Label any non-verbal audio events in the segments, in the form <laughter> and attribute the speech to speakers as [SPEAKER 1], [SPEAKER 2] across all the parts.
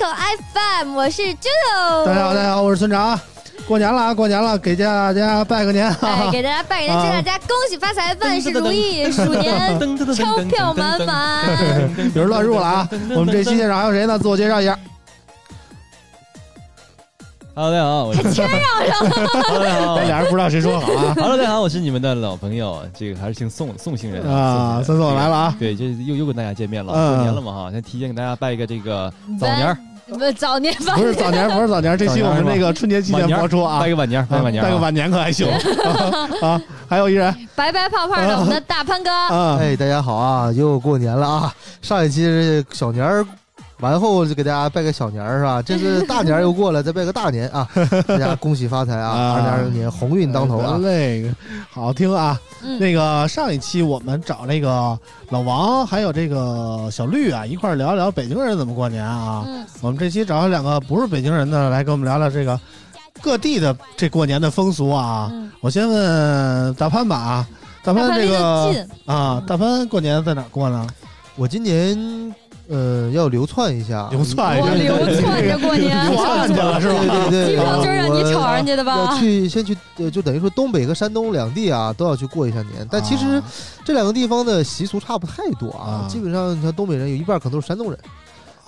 [SPEAKER 1] 口 FM，我是猪头。
[SPEAKER 2] 大家好，大家好，我是村长啊。过年了啊，过年了，给大家拜个年
[SPEAKER 1] 哎，
[SPEAKER 2] 啊！
[SPEAKER 1] 给大家拜个年，祝大家恭喜发财，万事如意，鼠年钞票满满。
[SPEAKER 2] 有人乱入了啊！我们这期现场还有谁呢？自我介绍一下。
[SPEAKER 3] Hello，大家好，我是
[SPEAKER 1] 谦让上
[SPEAKER 3] ，Hello，大家好
[SPEAKER 2] 这俩人不知道谁说好啊
[SPEAKER 3] Hello，大家好，我是你们的老朋友，这个还是姓宋，宋姓人
[SPEAKER 2] 啊！
[SPEAKER 3] 宋
[SPEAKER 2] 森总来了啊！
[SPEAKER 3] 对，这又又跟大家见面了，
[SPEAKER 2] 嗯
[SPEAKER 3] 过年了嘛哈，先提前给大家拜一个这个早年儿，
[SPEAKER 1] 不早年吧？
[SPEAKER 2] 不是早年，不是早年，这期我们那个春节期间播出啊
[SPEAKER 3] 拜，个晚年儿，拜个晚年
[SPEAKER 2] 拜个晚年可还行 <laughs> 啊！还有一人 <laughs>
[SPEAKER 1] 白白胖胖的我们的大潘哥，
[SPEAKER 2] 啊，
[SPEAKER 4] 哎，大家好啊，又过年了啊！上一期是小年儿完后就给大家拜个小年儿是吧？<laughs> 这是大年儿又过了，再拜个大年啊！大家恭喜发财啊！<laughs>
[SPEAKER 2] 啊
[SPEAKER 4] 二零二零年鸿运当头啊！
[SPEAKER 2] 那个好听啊！
[SPEAKER 1] 嗯
[SPEAKER 2] 那个上一期我们找那个老王还有这个小绿啊一块儿聊聊北京人怎么过年啊。
[SPEAKER 1] 嗯，
[SPEAKER 2] 我们这期找了两个不是北京人的来跟我们聊聊这个各地的这过年的风俗啊。
[SPEAKER 1] 嗯
[SPEAKER 2] 我先问大潘吧啊，大潘这个，啊，大潘过年在哪儿过呢？
[SPEAKER 4] 我今年呃要流窜一下，
[SPEAKER 2] 流窜
[SPEAKER 1] 我流窜着过年，
[SPEAKER 2] 流窜去了是吧？
[SPEAKER 4] 对对对，
[SPEAKER 1] 机票就是让你
[SPEAKER 4] 我
[SPEAKER 1] 吵人家的吧
[SPEAKER 4] 要？去先去，呃，就等于说东北和山东两地啊都要去过一下年，但其实
[SPEAKER 2] 啊
[SPEAKER 4] 这两个地方的习俗差不太多
[SPEAKER 2] 啊
[SPEAKER 4] 啊，基本上你看东北人有一半可能都是山东人。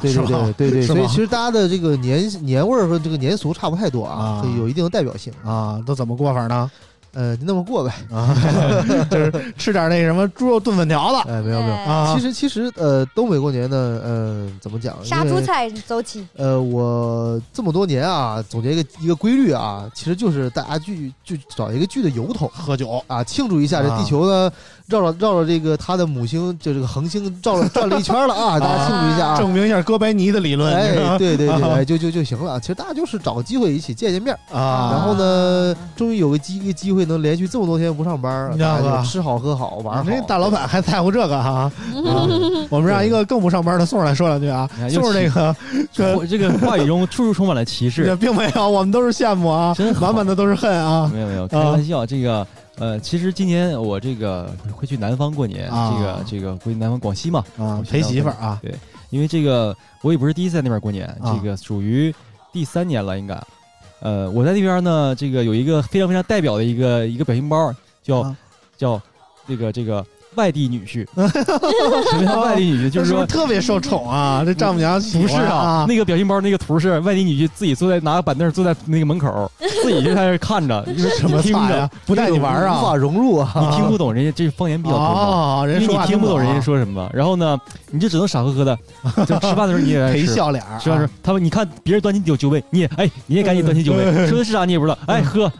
[SPEAKER 4] 对对对对对，所以其实大家的这个年年味儿和这个年俗差不太多
[SPEAKER 2] 啊
[SPEAKER 4] 啊，所以有一定的代表性。
[SPEAKER 2] 啊，都怎么过法呢？
[SPEAKER 4] 呃，就那么过呗。
[SPEAKER 2] 啊，<laughs> 就是吃点那什么猪肉炖粉条子
[SPEAKER 4] 哎，没有没有。其实其实呃，东北过年呢，呃，怎么讲？
[SPEAKER 1] 杀猪菜走起，
[SPEAKER 4] 呃，我这么多年啊，总结一个一个规律啊，其实就是大家聚就找一个聚的由头
[SPEAKER 2] 喝酒
[SPEAKER 4] 啊，庆祝一下这地球呢绕着绕着这个它的母星，就这个恒星绕了转了一圈了啊，大家庆祝一下啊。
[SPEAKER 2] 证明一下哥白尼的理论，
[SPEAKER 4] 哎，对 <laughs> 对对，就就就行了。其实大家就是找个机会一起见见面，
[SPEAKER 2] 啊，
[SPEAKER 4] 然后呢，终于有个机一个机会能连续这么多天不上班，
[SPEAKER 2] 你知道吧
[SPEAKER 4] 吃好喝好玩儿好。
[SPEAKER 2] 这大老板还在乎这个哈、<laughs> 啊我们让一个更不上班的宋儿来说两句啊
[SPEAKER 3] 哎。又
[SPEAKER 2] 宋儿这个这
[SPEAKER 3] 这个话语中处处充满了歧视
[SPEAKER 2] 这。并没有，我们都是羡慕啊，
[SPEAKER 3] 真
[SPEAKER 2] 满满的都是恨啊。
[SPEAKER 3] 没有没有，开玩笑。这个呃，其实今年我这个会去南方过年，
[SPEAKER 2] 啊
[SPEAKER 3] 这个这个回南方广西嘛，
[SPEAKER 2] 啊，陪媳妇儿啊，对
[SPEAKER 3] 因为这个我也不是第一次在那边过年，
[SPEAKER 2] 啊
[SPEAKER 3] 这个属于第三年了，应该。呃，我在那边呢，这个有一个非常非常代表的一个一个表情包，叫、
[SPEAKER 2] 啊。
[SPEAKER 3] 叫这个这个外地女婿。什么叫外地女婿？就是 <laughs> 说
[SPEAKER 2] 特别受宠啊，这丈母娘喜
[SPEAKER 3] 不是
[SPEAKER 2] 啊，
[SPEAKER 3] 那个表情包那个图是外地女婿自己坐在拿个板凳坐在那个门口，<laughs> 自己就在那看着，就是
[SPEAKER 2] 什么
[SPEAKER 3] 听着
[SPEAKER 2] 不带你玩啊
[SPEAKER 4] 无法
[SPEAKER 2] 啊。
[SPEAKER 4] 融入啊。
[SPEAKER 3] 你听不懂人家这方言比较多嘛。
[SPEAKER 2] 哦，人
[SPEAKER 3] 因为你听不懂人家
[SPEAKER 2] 说
[SPEAKER 3] 说什么，然后呢，你就只能傻呵呵的，就吃饭的时候你也 <laughs>
[SPEAKER 2] 陪，笑脸儿啊，
[SPEAKER 3] 是吧？是他们，你看别人端起酒酒杯，你也哎，你也赶紧端起酒杯，说的是啥你也不知道，哎喝，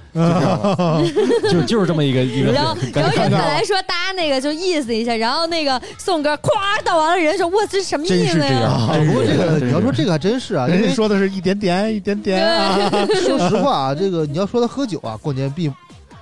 [SPEAKER 3] 就就就是这么一个一个
[SPEAKER 1] 然后，然后人本来说搭那个就意思一下，然后那个宋哥咵倒完了，人说我这什么意思
[SPEAKER 3] 真是这样。
[SPEAKER 1] 呀？
[SPEAKER 2] 啊
[SPEAKER 4] 不过这个你要说这个还真是啊，
[SPEAKER 2] 人家说的是一点点一点点。啊，<laughs>
[SPEAKER 4] 说实话啊，这个你要说他喝酒啊，过年必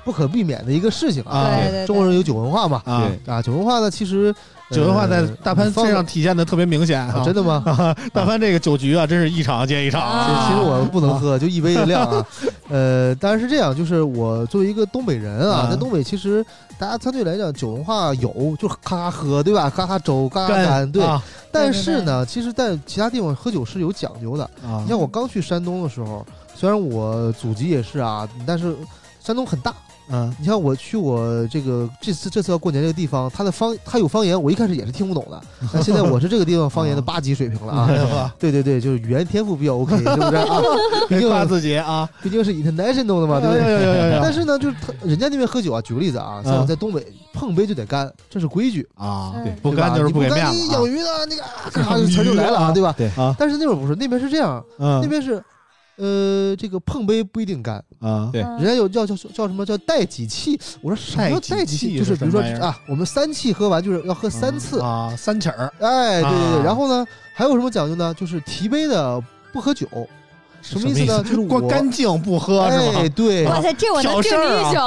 [SPEAKER 4] 不可避免的一个事情啊。
[SPEAKER 2] 啊
[SPEAKER 1] 对对，
[SPEAKER 4] 中国人有酒文化嘛，
[SPEAKER 2] 啊，
[SPEAKER 3] 对
[SPEAKER 4] 啊，酒文化呢，其实
[SPEAKER 2] 酒文化在
[SPEAKER 4] 呃
[SPEAKER 2] 大潘身上体现的特别明显
[SPEAKER 4] 啊，真的吗？
[SPEAKER 2] 啊，<laughs> 大潘这个酒局啊，真是一场接一场
[SPEAKER 1] 啊
[SPEAKER 4] 其实我不能喝，就一杯的量啊。<laughs> 呃，当然是这样，就是我作为一个东北人
[SPEAKER 2] 啊
[SPEAKER 4] 啊，在东北其实大家相对来讲酒文化有，就咔咔喝，对吧？咔咔粥，咔咔干，对。
[SPEAKER 2] 啊
[SPEAKER 4] 但是呢，其实，在其他地方喝酒是有讲究的。
[SPEAKER 2] 啊
[SPEAKER 4] 你像我刚去山东的时候，虽然我祖籍也是啊，但是山东很大，
[SPEAKER 2] 嗯
[SPEAKER 4] 你像我去我这个这次这次要过年这个地方，它的方它有方言，我一开始也是听不懂的。<laughs> 但现在我是这个地方方言的八级水平了啊！<laughs> 对对对，就是语言天赋比较 OK，是不是啊？<laughs> 毕竟
[SPEAKER 2] 夸自己啊，
[SPEAKER 4] 毕竟是 international 的嘛，对不对？但是呢，就是他人家那边喝酒啊，举个例子啊，像在东北碰杯就得干，这是规矩，
[SPEAKER 2] 啊，
[SPEAKER 1] 对
[SPEAKER 2] 不干就是
[SPEAKER 4] 不
[SPEAKER 2] 给面
[SPEAKER 4] 干你养鱼的那个啊咔就词就来了啊，对吧？
[SPEAKER 3] 对
[SPEAKER 2] 啊
[SPEAKER 4] 但是那边不是，那边是这样，
[SPEAKER 2] 嗯
[SPEAKER 4] 那边是，呃，这个碰杯不一定干，
[SPEAKER 2] 啊。
[SPEAKER 3] 对。
[SPEAKER 4] 人家有叫叫叫什么叫带几气？我说什么叫带几
[SPEAKER 2] 气？
[SPEAKER 4] 就是比如说啊，我们三气喝完就是要喝三次，
[SPEAKER 2] 啊，三起儿。
[SPEAKER 4] 哎，对对
[SPEAKER 2] 啊。
[SPEAKER 4] 对。然后呢，还有什么讲究呢？就是提杯的不喝酒，什么意思呢？就是我
[SPEAKER 2] 光干净不喝是
[SPEAKER 4] 哎，对，
[SPEAKER 1] 哇塞，这我能敬你一宿。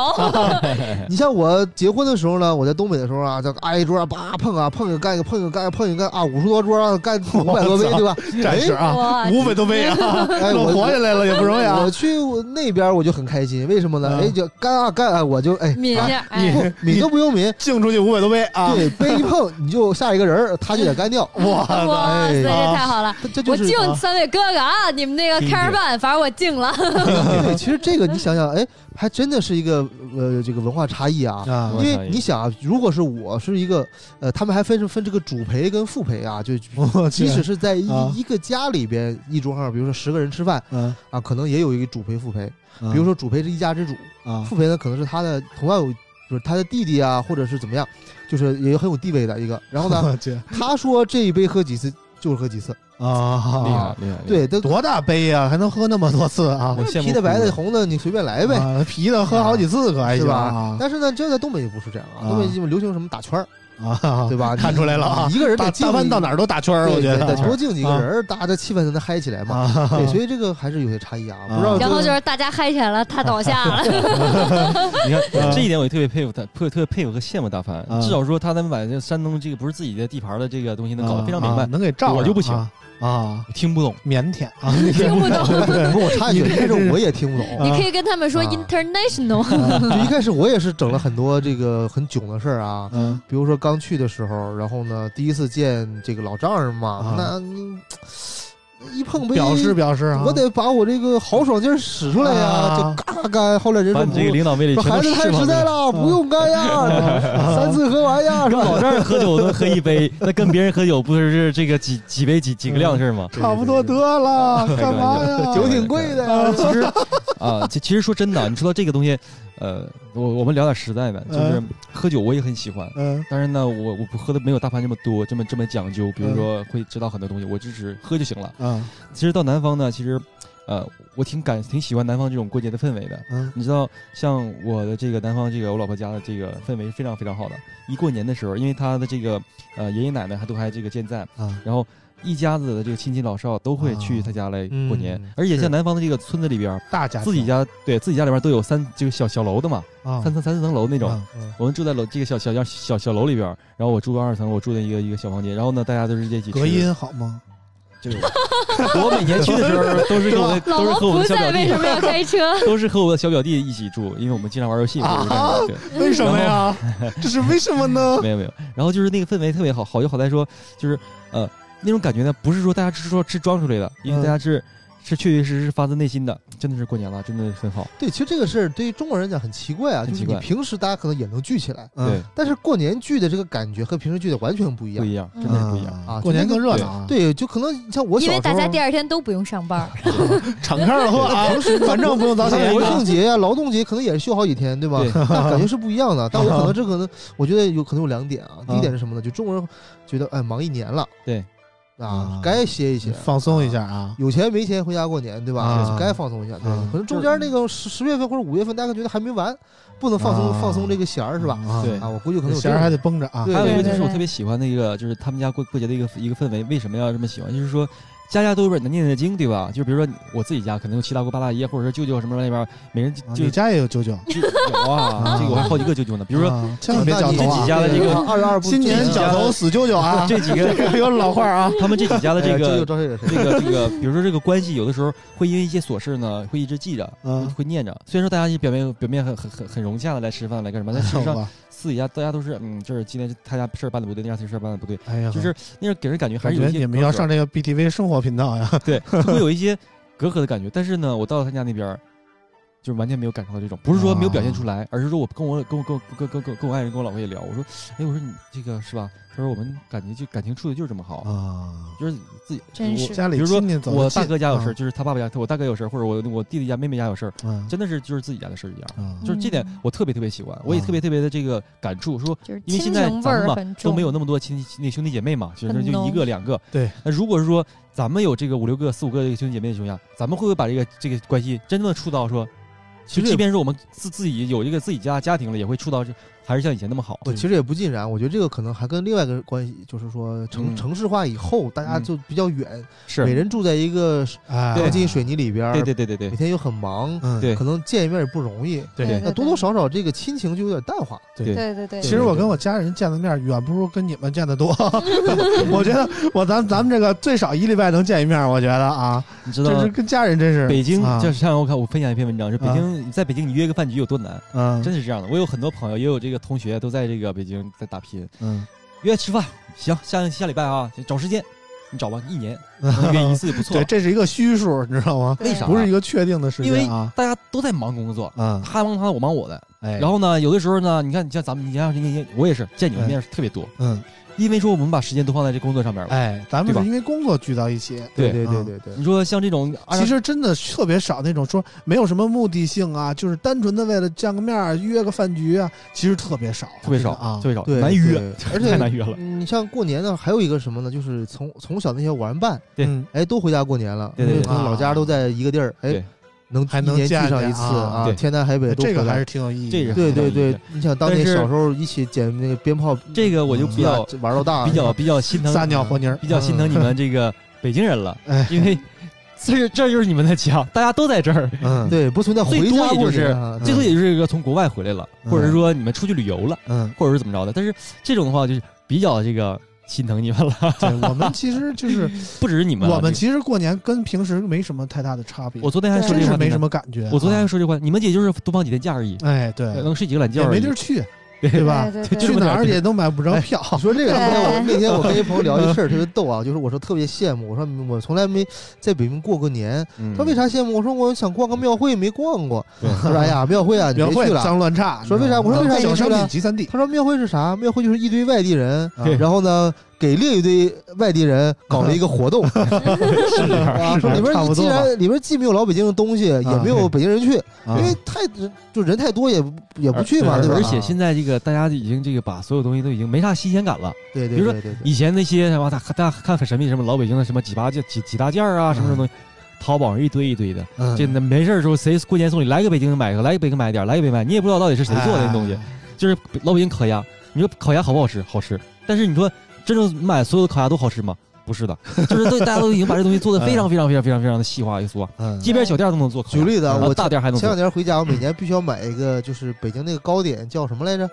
[SPEAKER 1] <laughs>
[SPEAKER 4] 你像我结婚的时候呢，我在东北的时候啊，就挨一桌啊，叭碰啊，碰一个干一个，碰一个干一个，碰一个干啊，五十多桌啊，干五百多杯，对吧？
[SPEAKER 2] 战士啊，
[SPEAKER 1] 哇 <laughs>
[SPEAKER 2] 五百多杯啊，
[SPEAKER 4] 哎，<laughs> 我
[SPEAKER 2] 活下来了也不容易啊
[SPEAKER 4] 我。去那边我就很开心，为什么呢？
[SPEAKER 2] 嗯
[SPEAKER 4] 哎，就干啊干啊，我就哎，
[SPEAKER 1] 抿一下，哎，
[SPEAKER 4] 抿都不用抿，
[SPEAKER 2] 敬出去五百多杯啊！
[SPEAKER 4] 对，杯一碰你就下一个人，他就得干掉。
[SPEAKER 2] 哇
[SPEAKER 1] 哇塞，这
[SPEAKER 2] 哎
[SPEAKER 1] 太好了！
[SPEAKER 4] 这这就是
[SPEAKER 1] 我敬三位哥哥啊，你们那个开着办，反正我敬了。<laughs>
[SPEAKER 4] 对，其实这个你想想，哎，还真的是一个呃这个文化差异啊。
[SPEAKER 2] 啊
[SPEAKER 4] 因为你想啊，如果是我是一个，呃，他们还分分这个主陪跟副陪啊，就即使是在一、
[SPEAKER 2] 啊
[SPEAKER 4] 一个家里边一桌上，比如说十个人吃饭
[SPEAKER 2] 嗯，
[SPEAKER 4] 啊，可能也有一个主陪副陪。
[SPEAKER 2] 比
[SPEAKER 4] 比如说主陪是一家之主，
[SPEAKER 2] 啊
[SPEAKER 4] 副陪呢可能是他的同样有就是他的弟弟啊，或者是怎么样，就是也很有地位的一个。然后呢，<laughs> 他说这一杯喝几次就是喝几次，
[SPEAKER 2] 啊，
[SPEAKER 3] 厉害厉害，
[SPEAKER 4] 对，都
[SPEAKER 2] 多大杯呀，还能喝那么多次啊？
[SPEAKER 3] 我羡慕
[SPEAKER 4] 啤的、白的、红的，你随便来呗。
[SPEAKER 2] 啊啤的喝好几次可还行
[SPEAKER 4] 是吧
[SPEAKER 2] 啊？
[SPEAKER 4] 但是呢，这在东北就不是这样啊，
[SPEAKER 2] 啊
[SPEAKER 4] 东北就流行什么打圈儿，
[SPEAKER 2] 啊，
[SPEAKER 4] 对吧？<laughs>
[SPEAKER 2] 看出来了啊
[SPEAKER 4] 一个人
[SPEAKER 2] 大
[SPEAKER 4] 得
[SPEAKER 2] 大饭到哪儿都打圈儿，我觉得
[SPEAKER 4] 多敬几个人儿，大家这气氛才能嗨起来嘛。
[SPEAKER 2] 啊，
[SPEAKER 4] 对，所以这个还是有些差异啊。
[SPEAKER 2] 啊
[SPEAKER 4] 不知道
[SPEAKER 1] 然后就是大家嗨起来了，他倒下了。<laughs>
[SPEAKER 3] 你看
[SPEAKER 2] 啊
[SPEAKER 3] 这一点，我也特别佩服他，特特别佩服和羡慕大凡
[SPEAKER 2] 啊。
[SPEAKER 3] 至少说他能把这山东这个不是自己的地盘的这个东西能搞得非常明白。
[SPEAKER 2] 啊能给照上，
[SPEAKER 3] 我就不行
[SPEAKER 2] 啊。
[SPEAKER 3] 听不懂，
[SPEAKER 2] 腼腆啊，<laughs> <laughs>
[SPEAKER 1] 听不懂，
[SPEAKER 4] 不我插一句，
[SPEAKER 2] 你这
[SPEAKER 4] 但是我也听不懂。
[SPEAKER 1] 你可以跟他们说
[SPEAKER 4] 啊。
[SPEAKER 1] international。
[SPEAKER 4] 就 <laughs> 一开始我也是整了很多这个很囧的事儿啊，
[SPEAKER 2] 嗯。
[SPEAKER 4] 比如说刚去的时候，然后呢第一次见这个老丈人嘛
[SPEAKER 2] 啊，
[SPEAKER 4] 那你一碰杯
[SPEAKER 2] 表示表示啊，
[SPEAKER 4] 我得把我这个豪爽劲儿使出来呀，
[SPEAKER 2] 啊
[SPEAKER 4] 就嘎嘎干。后来人说
[SPEAKER 3] 你这个，领导魅力
[SPEAKER 4] 孩子太
[SPEAKER 3] 都释放出来。
[SPEAKER 4] 实在了，不用干呀，<laughs> 三次喝完呀，是
[SPEAKER 3] 跟老
[SPEAKER 4] 吧？
[SPEAKER 3] 丈人喝酒能喝一杯，<laughs> 那跟别人喝酒不是这个几几杯几几个量的事儿吗？
[SPEAKER 2] 差不多得了，干嘛呀？
[SPEAKER 4] 酒挺贵的呀。
[SPEAKER 3] 其实啊，其其实说真的，你说到这个东西，呃，我我们聊点实在的，就是
[SPEAKER 2] 嗯
[SPEAKER 3] 喝酒我也很喜欢，
[SPEAKER 2] 嗯。
[SPEAKER 3] 但是呢，我我不喝的没有大潘这么多，这么这么讲究，比如说会知道很多东西，我只是喝就行了。
[SPEAKER 2] 嗯。
[SPEAKER 3] 其实到南方呢，其实，呃，我挺感挺喜欢南方这种过节的氛围的。
[SPEAKER 2] 嗯
[SPEAKER 3] 你知道，像我的这个南方这个我老婆家的这个氛围是非常非常好的。一过年的时候，因为她的这个呃爷爷奶奶还都还这个健在，
[SPEAKER 2] 啊
[SPEAKER 3] 然后一家子的这个亲戚老少都会去他家来过年。
[SPEAKER 4] 嗯
[SPEAKER 3] 而且像南方的这个村子里边，
[SPEAKER 2] 大家
[SPEAKER 3] 自己家对自己家里边都有三这个小小楼的嘛，
[SPEAKER 2] 啊
[SPEAKER 3] 三层三四层楼那种。
[SPEAKER 2] 啊
[SPEAKER 3] 我们住在楼这个小小小小小楼里边，然后我住二层，我住在一个一个小房间，然后呢，大家都是在一起
[SPEAKER 2] 隔音好吗？
[SPEAKER 3] 就是 <laughs> 我每年去的时候都是跟我的都是和我的小表弟
[SPEAKER 1] 为什么要 <laughs> 开车？<laughs>
[SPEAKER 3] 都是和我的小表弟一起住，因为我们经常玩游戏。
[SPEAKER 2] 啊为什么呀？这是为什么呢？
[SPEAKER 3] 没有没有，然后就是那个氛围特别好，好就好在说，就是呃那种感觉呢，不是说大家是说是装出来的，因为大家是、是确确实实发自内心的，真的是过年了，真的很好。
[SPEAKER 4] 对，其实这个事儿对于中国人讲很奇怪啊，就是你平时大家可能也能聚起来，
[SPEAKER 2] 嗯
[SPEAKER 3] 对，
[SPEAKER 4] 但是过年聚的这个感觉和平时聚的完全不一样。
[SPEAKER 3] 不一样，真的是不一样。
[SPEAKER 4] 啊
[SPEAKER 2] 过年更热闹啊！
[SPEAKER 4] 对，就可能像我小时候，
[SPEAKER 1] 因为大家第二天都不用上班。<laughs>
[SPEAKER 2] 敞开了喝啊，反正不用早起
[SPEAKER 4] 像国庆节呀、劳动节可能也是休好几天，对吧
[SPEAKER 3] 对？<laughs>
[SPEAKER 4] 那感觉是不一样的。<laughs> 但我可能这可能，我觉得有可能有两点啊。第一点是什么呢？就中国人觉得，哎，忙一年了，
[SPEAKER 3] 对
[SPEAKER 4] 啊
[SPEAKER 2] 啊，
[SPEAKER 4] 该歇一歇，
[SPEAKER 2] 放松一下啊。
[SPEAKER 4] 有钱没钱回家过年，对吧？
[SPEAKER 2] 啊
[SPEAKER 4] 该放松一下。对
[SPEAKER 2] 啊，
[SPEAKER 4] 可能中间那个十十月份或者五月份，大家觉得还没完，不能放松
[SPEAKER 2] 啊
[SPEAKER 4] 放松这个弦儿，是吧？
[SPEAKER 2] 啊
[SPEAKER 3] 对
[SPEAKER 4] 啊，我估计可能
[SPEAKER 2] 弦儿还得绷着啊。
[SPEAKER 3] 还有一个就是我特别喜欢的一个，就是他们家过过节的一个一个氛围。为什么要这么喜欢？就是说，家家都有本难念的经，对吧？就比如说我自己家可能有七大姑八大姨，或者是舅舅什么那边，每人
[SPEAKER 2] 你家也有九九，
[SPEAKER 3] 就有啊，这个我还好几个舅舅呢。比如说
[SPEAKER 2] 啊千万别
[SPEAKER 4] 那你
[SPEAKER 3] 这
[SPEAKER 2] 绞头啊
[SPEAKER 3] 几！家的这个
[SPEAKER 4] 二十二不
[SPEAKER 2] 新年绞头死舅舅啊！<laughs>
[SPEAKER 3] 这几个
[SPEAKER 2] 这 <laughs> 个有老话啊。<laughs>
[SPEAKER 3] 他们这几家的这个
[SPEAKER 4] 招谁惹谁。
[SPEAKER 3] 这个这个，比如说这个关系，有的时候会因为一些琐事呢，会一直记着，
[SPEAKER 2] 嗯
[SPEAKER 3] 会会念着。虽然说大家表面表面很很很很融洽的来吃饭来干什么，但事实上
[SPEAKER 2] 吧？
[SPEAKER 3] 私底下大家都是嗯，就是今天他家事儿办的不对，那家事儿办的不对，
[SPEAKER 2] 哎呀，
[SPEAKER 3] 就是那种给人感觉还是有一些
[SPEAKER 2] 你们要上这个 BTV 生活频道呀？
[SPEAKER 3] 对，就会有一些隔阂的感觉。但是呢，我到了他家那边儿，就是完全没有感受到这种，不是说没有表现出来，而是说我跟我跟我跟我跟跟跟跟我爱人跟我老婆也聊，我说，哎，我说你这个是吧？他说我们感觉就感情处的就是这么好，
[SPEAKER 2] 啊，
[SPEAKER 3] 就是自己我
[SPEAKER 1] 真是。
[SPEAKER 2] 家里
[SPEAKER 3] 比如说我大哥家有事儿，
[SPEAKER 2] 嗯
[SPEAKER 3] 就是他爸爸家，我大哥有事儿，或者我我弟弟家、妹妹家有事儿，
[SPEAKER 2] 嗯
[SPEAKER 3] 真的是就是自己家的事儿一样。
[SPEAKER 2] 嗯
[SPEAKER 3] 就是这点
[SPEAKER 1] 嗯。
[SPEAKER 3] 我特别特别喜欢，我也
[SPEAKER 2] 啊。
[SPEAKER 3] 特别特别的这个感触，说因为现在咱们嘛都没有那么多亲戚那兄弟姐妹嘛，其实就一个两个。
[SPEAKER 2] 对，
[SPEAKER 3] 那如果是说咱们有这个五六个、四五个这个兄弟姐妹的情况下，咱们会不会把这个这个关系真正的处到说，
[SPEAKER 4] 其实
[SPEAKER 3] 即便是我们自自己有一个自己家家庭了，也会触到这还是像以前那么好？
[SPEAKER 4] 对其实也不尽然，我觉得这个可能还跟另外一个关系，就是说城、
[SPEAKER 3] 嗯。
[SPEAKER 4] 城市化以后，大家
[SPEAKER 3] 嗯。
[SPEAKER 4] 就比较远，
[SPEAKER 3] 是。
[SPEAKER 4] 每人住在一个
[SPEAKER 2] 哎，
[SPEAKER 4] 钢筋水泥里边，
[SPEAKER 3] 对对对对对。
[SPEAKER 4] 每天又很忙，
[SPEAKER 2] 嗯，
[SPEAKER 3] 对。
[SPEAKER 4] 可能见一面也不容易，
[SPEAKER 2] 对。
[SPEAKER 1] 对。
[SPEAKER 4] 那多多少少这个亲情就有点淡化。
[SPEAKER 3] 对。
[SPEAKER 1] 对。对对，
[SPEAKER 2] 其实我跟我家人见的面远不如跟你们见的多。<laughs> 我觉得我咱咱们这个最少一礼拜能见一面，我觉得啊，
[SPEAKER 3] 你知道
[SPEAKER 2] 这是跟家人真是
[SPEAKER 3] 北京
[SPEAKER 2] 啊
[SPEAKER 3] 就是像我看我分享一篇文章，是北京在北京你约个饭局有多难，
[SPEAKER 2] 嗯
[SPEAKER 3] 真的是这样的。我有很多朋友，也有这个同学都在这个北京在打拼，
[SPEAKER 2] 嗯
[SPEAKER 3] 约吃饭行，下下礼拜啊找时间，你找吧，一年 <laughs> 能约一次就不错
[SPEAKER 2] 对，。这是一个虚数，你知道吗？
[SPEAKER 3] 为啥？
[SPEAKER 2] 不是一个确定的时
[SPEAKER 3] 因为
[SPEAKER 2] 啊。
[SPEAKER 3] 大家都在忙工作，
[SPEAKER 2] 嗯，
[SPEAKER 3] 他忙他的，我忙我的。
[SPEAKER 2] 哎，
[SPEAKER 3] 然后呢，有的时候呢，你看，你像咱们，你像那些，我也是见你们面特别多，
[SPEAKER 2] 嗯，
[SPEAKER 3] 因为说我们把时间都放在这工作上面了。
[SPEAKER 2] 哎，咱们是因为工作聚到一起。
[SPEAKER 3] 对
[SPEAKER 4] 对对
[SPEAKER 2] 嗯
[SPEAKER 4] 对对，
[SPEAKER 3] 你说像这种，
[SPEAKER 2] 其实真的特别少那种说没有什么目的性啊，就是单纯的为了见个面儿约个饭局啊，其实特别少，
[SPEAKER 3] 特别少
[SPEAKER 2] 啊
[SPEAKER 3] 特。别少，
[SPEAKER 4] 对
[SPEAKER 3] 难约，
[SPEAKER 4] 而且
[SPEAKER 3] 太难约了。
[SPEAKER 4] 你像过年呢，还有一个什么呢？就是从从小那些玩伴，
[SPEAKER 3] 对
[SPEAKER 2] 嗯
[SPEAKER 4] 哎，都回家过年了，
[SPEAKER 3] 对对对
[SPEAKER 4] 因为老家都在一个地儿，哎
[SPEAKER 3] 对，
[SPEAKER 4] 能
[SPEAKER 2] 还能
[SPEAKER 4] 一年聚
[SPEAKER 2] 见见
[SPEAKER 4] 上一次
[SPEAKER 2] 啊
[SPEAKER 3] 对
[SPEAKER 4] 天南海北都
[SPEAKER 2] 这个还是。挺有意义的。
[SPEAKER 4] 对对对你想当年
[SPEAKER 3] 但是
[SPEAKER 4] 小时候一起捡那个鞭炮，
[SPEAKER 3] 这个我就比较
[SPEAKER 4] 玩到大，
[SPEAKER 3] 比较比较心疼，
[SPEAKER 2] 撒尿和泥儿，
[SPEAKER 3] 比较心疼你们这个北京人了，<laughs>
[SPEAKER 2] 哎
[SPEAKER 3] 因为这这就是你们的家，大家都在这儿，
[SPEAKER 2] 嗯，
[SPEAKER 4] 对，不存在回
[SPEAKER 3] 最多
[SPEAKER 4] 家过
[SPEAKER 3] 也就是最多也就是一个从国外回来了，
[SPEAKER 2] 嗯
[SPEAKER 3] 或者是说你们出去旅游了，
[SPEAKER 2] 嗯，
[SPEAKER 3] 或者是怎么着的。但是这种的话，就是比较这个心疼你们了，
[SPEAKER 2] 对，我们其实就是 <laughs>
[SPEAKER 3] 不只是你们啊，
[SPEAKER 2] 我们其实过年跟平时没什么太大的差别，
[SPEAKER 3] 我昨天还说
[SPEAKER 2] 是没什么感觉。
[SPEAKER 3] 我昨天还
[SPEAKER 2] 啊
[SPEAKER 3] 说这话，你们也就是多放几天假而已，
[SPEAKER 2] 哎，对，
[SPEAKER 3] 能睡几个懒觉，
[SPEAKER 2] 也没地儿去，
[SPEAKER 3] 对
[SPEAKER 2] 对吧？去哪儿也都买不着票。
[SPEAKER 4] 你说这个，那天我那天我跟一朋友聊一事儿，<laughs> 特别逗啊，就是我说特别羡慕，我说我从来没在北京过过年。
[SPEAKER 3] 嗯
[SPEAKER 4] 他说为啥羡慕？我说我想逛个庙会，没逛过。<laughs> 他说哎呀，庙会啊，你别去了。
[SPEAKER 2] 脏乱差，
[SPEAKER 4] 说为啥我说为啥
[SPEAKER 2] 小商
[SPEAKER 4] 你去了
[SPEAKER 2] 品集散地？
[SPEAKER 4] 他说庙会是啥？庙会就是一堆外地人，然后呢，给另一堆外地人搞了一个活动，<laughs>
[SPEAKER 3] 是这样
[SPEAKER 4] 啊，说里边你既然里边既没有老北京的东西，也没有北京人去，
[SPEAKER 2] 啊
[SPEAKER 4] 因为太就人太多，也也不去嘛，
[SPEAKER 3] 而
[SPEAKER 4] 对吧？
[SPEAKER 3] 而且现在这个大家已经这个把所有东西都已经没啥新鲜感了。
[SPEAKER 4] 对对
[SPEAKER 3] 比如说以前那些什么大大家看很神秘，什么老北京的什么几八件几几大件啊，什么什么东西，淘宝上一堆一堆的。
[SPEAKER 2] 嗯
[SPEAKER 3] 这没事儿的时候，谁过年送礼，来个北京买个，来个北京买点儿，来个北京买，你也不知道到底是谁做的那东西。
[SPEAKER 2] 哎
[SPEAKER 3] 就是老北京烤鸭，你说烤鸭好不好吃？好吃。但是你说真正买所有的烤鸭都好吃吗？不是的，就是都大家都已经把这东西做的 <laughs> 非常非常非常非常非常的细化一缩，
[SPEAKER 2] 嗯
[SPEAKER 3] 街边小店都能做。
[SPEAKER 4] 举例子啊，我
[SPEAKER 3] 大店还能做
[SPEAKER 4] 前两。年回家，我每年必须要买一个，就是北京那个糕点叫什么来着？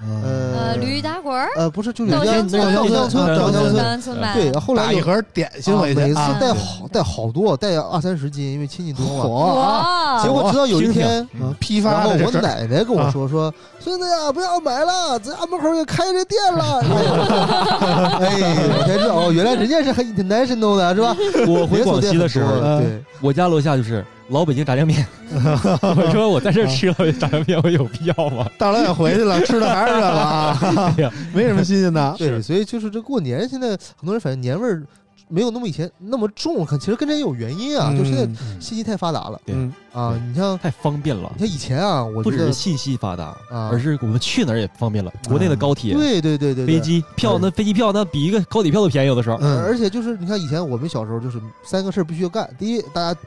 [SPEAKER 2] 嗯
[SPEAKER 4] 呃
[SPEAKER 1] 呃，驴打滚儿，
[SPEAKER 4] 呃，不是，就是
[SPEAKER 1] 稻香村
[SPEAKER 4] 稻香村，
[SPEAKER 3] 稻香村
[SPEAKER 4] 对，后来
[SPEAKER 2] 一盒点心
[SPEAKER 4] 啊
[SPEAKER 2] 回去，
[SPEAKER 4] 每次
[SPEAKER 2] 啊
[SPEAKER 4] 带好带好多，带二三十斤，因为亲戚多嘛。
[SPEAKER 2] 火啊，
[SPEAKER 1] 哇
[SPEAKER 4] 结果直到有一天，
[SPEAKER 2] 嗯批
[SPEAKER 4] 然后我奶奶跟我说说，孙子呀，不要买了，咱家门口也开着店了。<laughs> 哎，我才知道哦，原来人家是很 international 的，是吧？
[SPEAKER 3] 我回广西的时候，我家楼下就是老北京炸酱面。我说我在这吃了炸酱面，我有必要吗？
[SPEAKER 2] 大老远回去了，吃的还是这个啊，<laughs> 没什么新鲜的。
[SPEAKER 4] 对，所以就是这过年，现在很多人反正年味儿没有那么以前那么重，可其实跟这也有原因啊，就现在
[SPEAKER 2] 嗯
[SPEAKER 4] 信息太发达了
[SPEAKER 3] 对
[SPEAKER 2] 嗯
[SPEAKER 4] 啊。你像
[SPEAKER 3] 太方便了
[SPEAKER 4] 你。像以前啊，我
[SPEAKER 3] 不只是信息发达，
[SPEAKER 4] 啊
[SPEAKER 3] 而是我们去哪儿也方便了。国内的高铁、
[SPEAKER 4] 对对对对对
[SPEAKER 3] 飞机票，那飞机票那比一个高铁票都便宜，有的时候。
[SPEAKER 2] 嗯
[SPEAKER 4] 而且就是你看以前我们小时候就是三个事儿必须要干，第一大家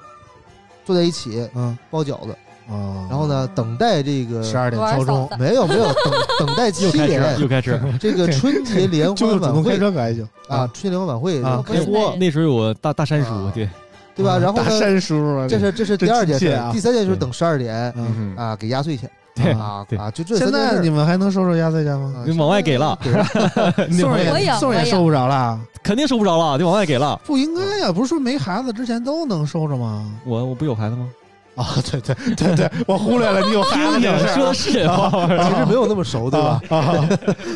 [SPEAKER 4] 坐在一起
[SPEAKER 2] 嗯。
[SPEAKER 4] 包饺子，
[SPEAKER 2] 啊，
[SPEAKER 4] 然后呢等待这个
[SPEAKER 2] 十二点
[SPEAKER 1] 玩
[SPEAKER 2] 敲钟，
[SPEAKER 4] 没有没有等等待七 <laughs>
[SPEAKER 3] 又开
[SPEAKER 4] 点
[SPEAKER 3] 车，<laughs> 又开始。
[SPEAKER 4] 这个春节联
[SPEAKER 2] 就是主
[SPEAKER 4] 欢晚会 <laughs>
[SPEAKER 2] 动开车可还行。
[SPEAKER 4] 啊，春节联欢晚会
[SPEAKER 2] 啊。
[SPEAKER 4] 开播
[SPEAKER 3] 那时候有大大山叔
[SPEAKER 4] 啊，
[SPEAKER 3] 对，
[SPEAKER 4] 对吧？然后呢，
[SPEAKER 2] 大山叔
[SPEAKER 4] 这是这是第二件事
[SPEAKER 2] 亲切啊，
[SPEAKER 4] 第三件就是等十二点
[SPEAKER 2] 嗯，
[SPEAKER 3] 嗯，
[SPEAKER 4] 啊给压岁钱
[SPEAKER 3] 对啊对
[SPEAKER 4] 啊啊，就这
[SPEAKER 2] 现在你们还能收收压岁钱吗？
[SPEAKER 4] 啊
[SPEAKER 3] 你往外给了，<laughs>
[SPEAKER 2] 送
[SPEAKER 1] 我
[SPEAKER 2] 也送也收不着了，
[SPEAKER 3] 肯定收不着了，就往外给了。
[SPEAKER 2] 不应该呀，不是说没孩子之前都能收着吗？
[SPEAKER 3] 我我不有孩子吗？
[SPEAKER 2] 啊，对对对对，我忽略了你有孩子这个事儿
[SPEAKER 3] 说的是人话吗？
[SPEAKER 4] 其实没有那么熟，对吧？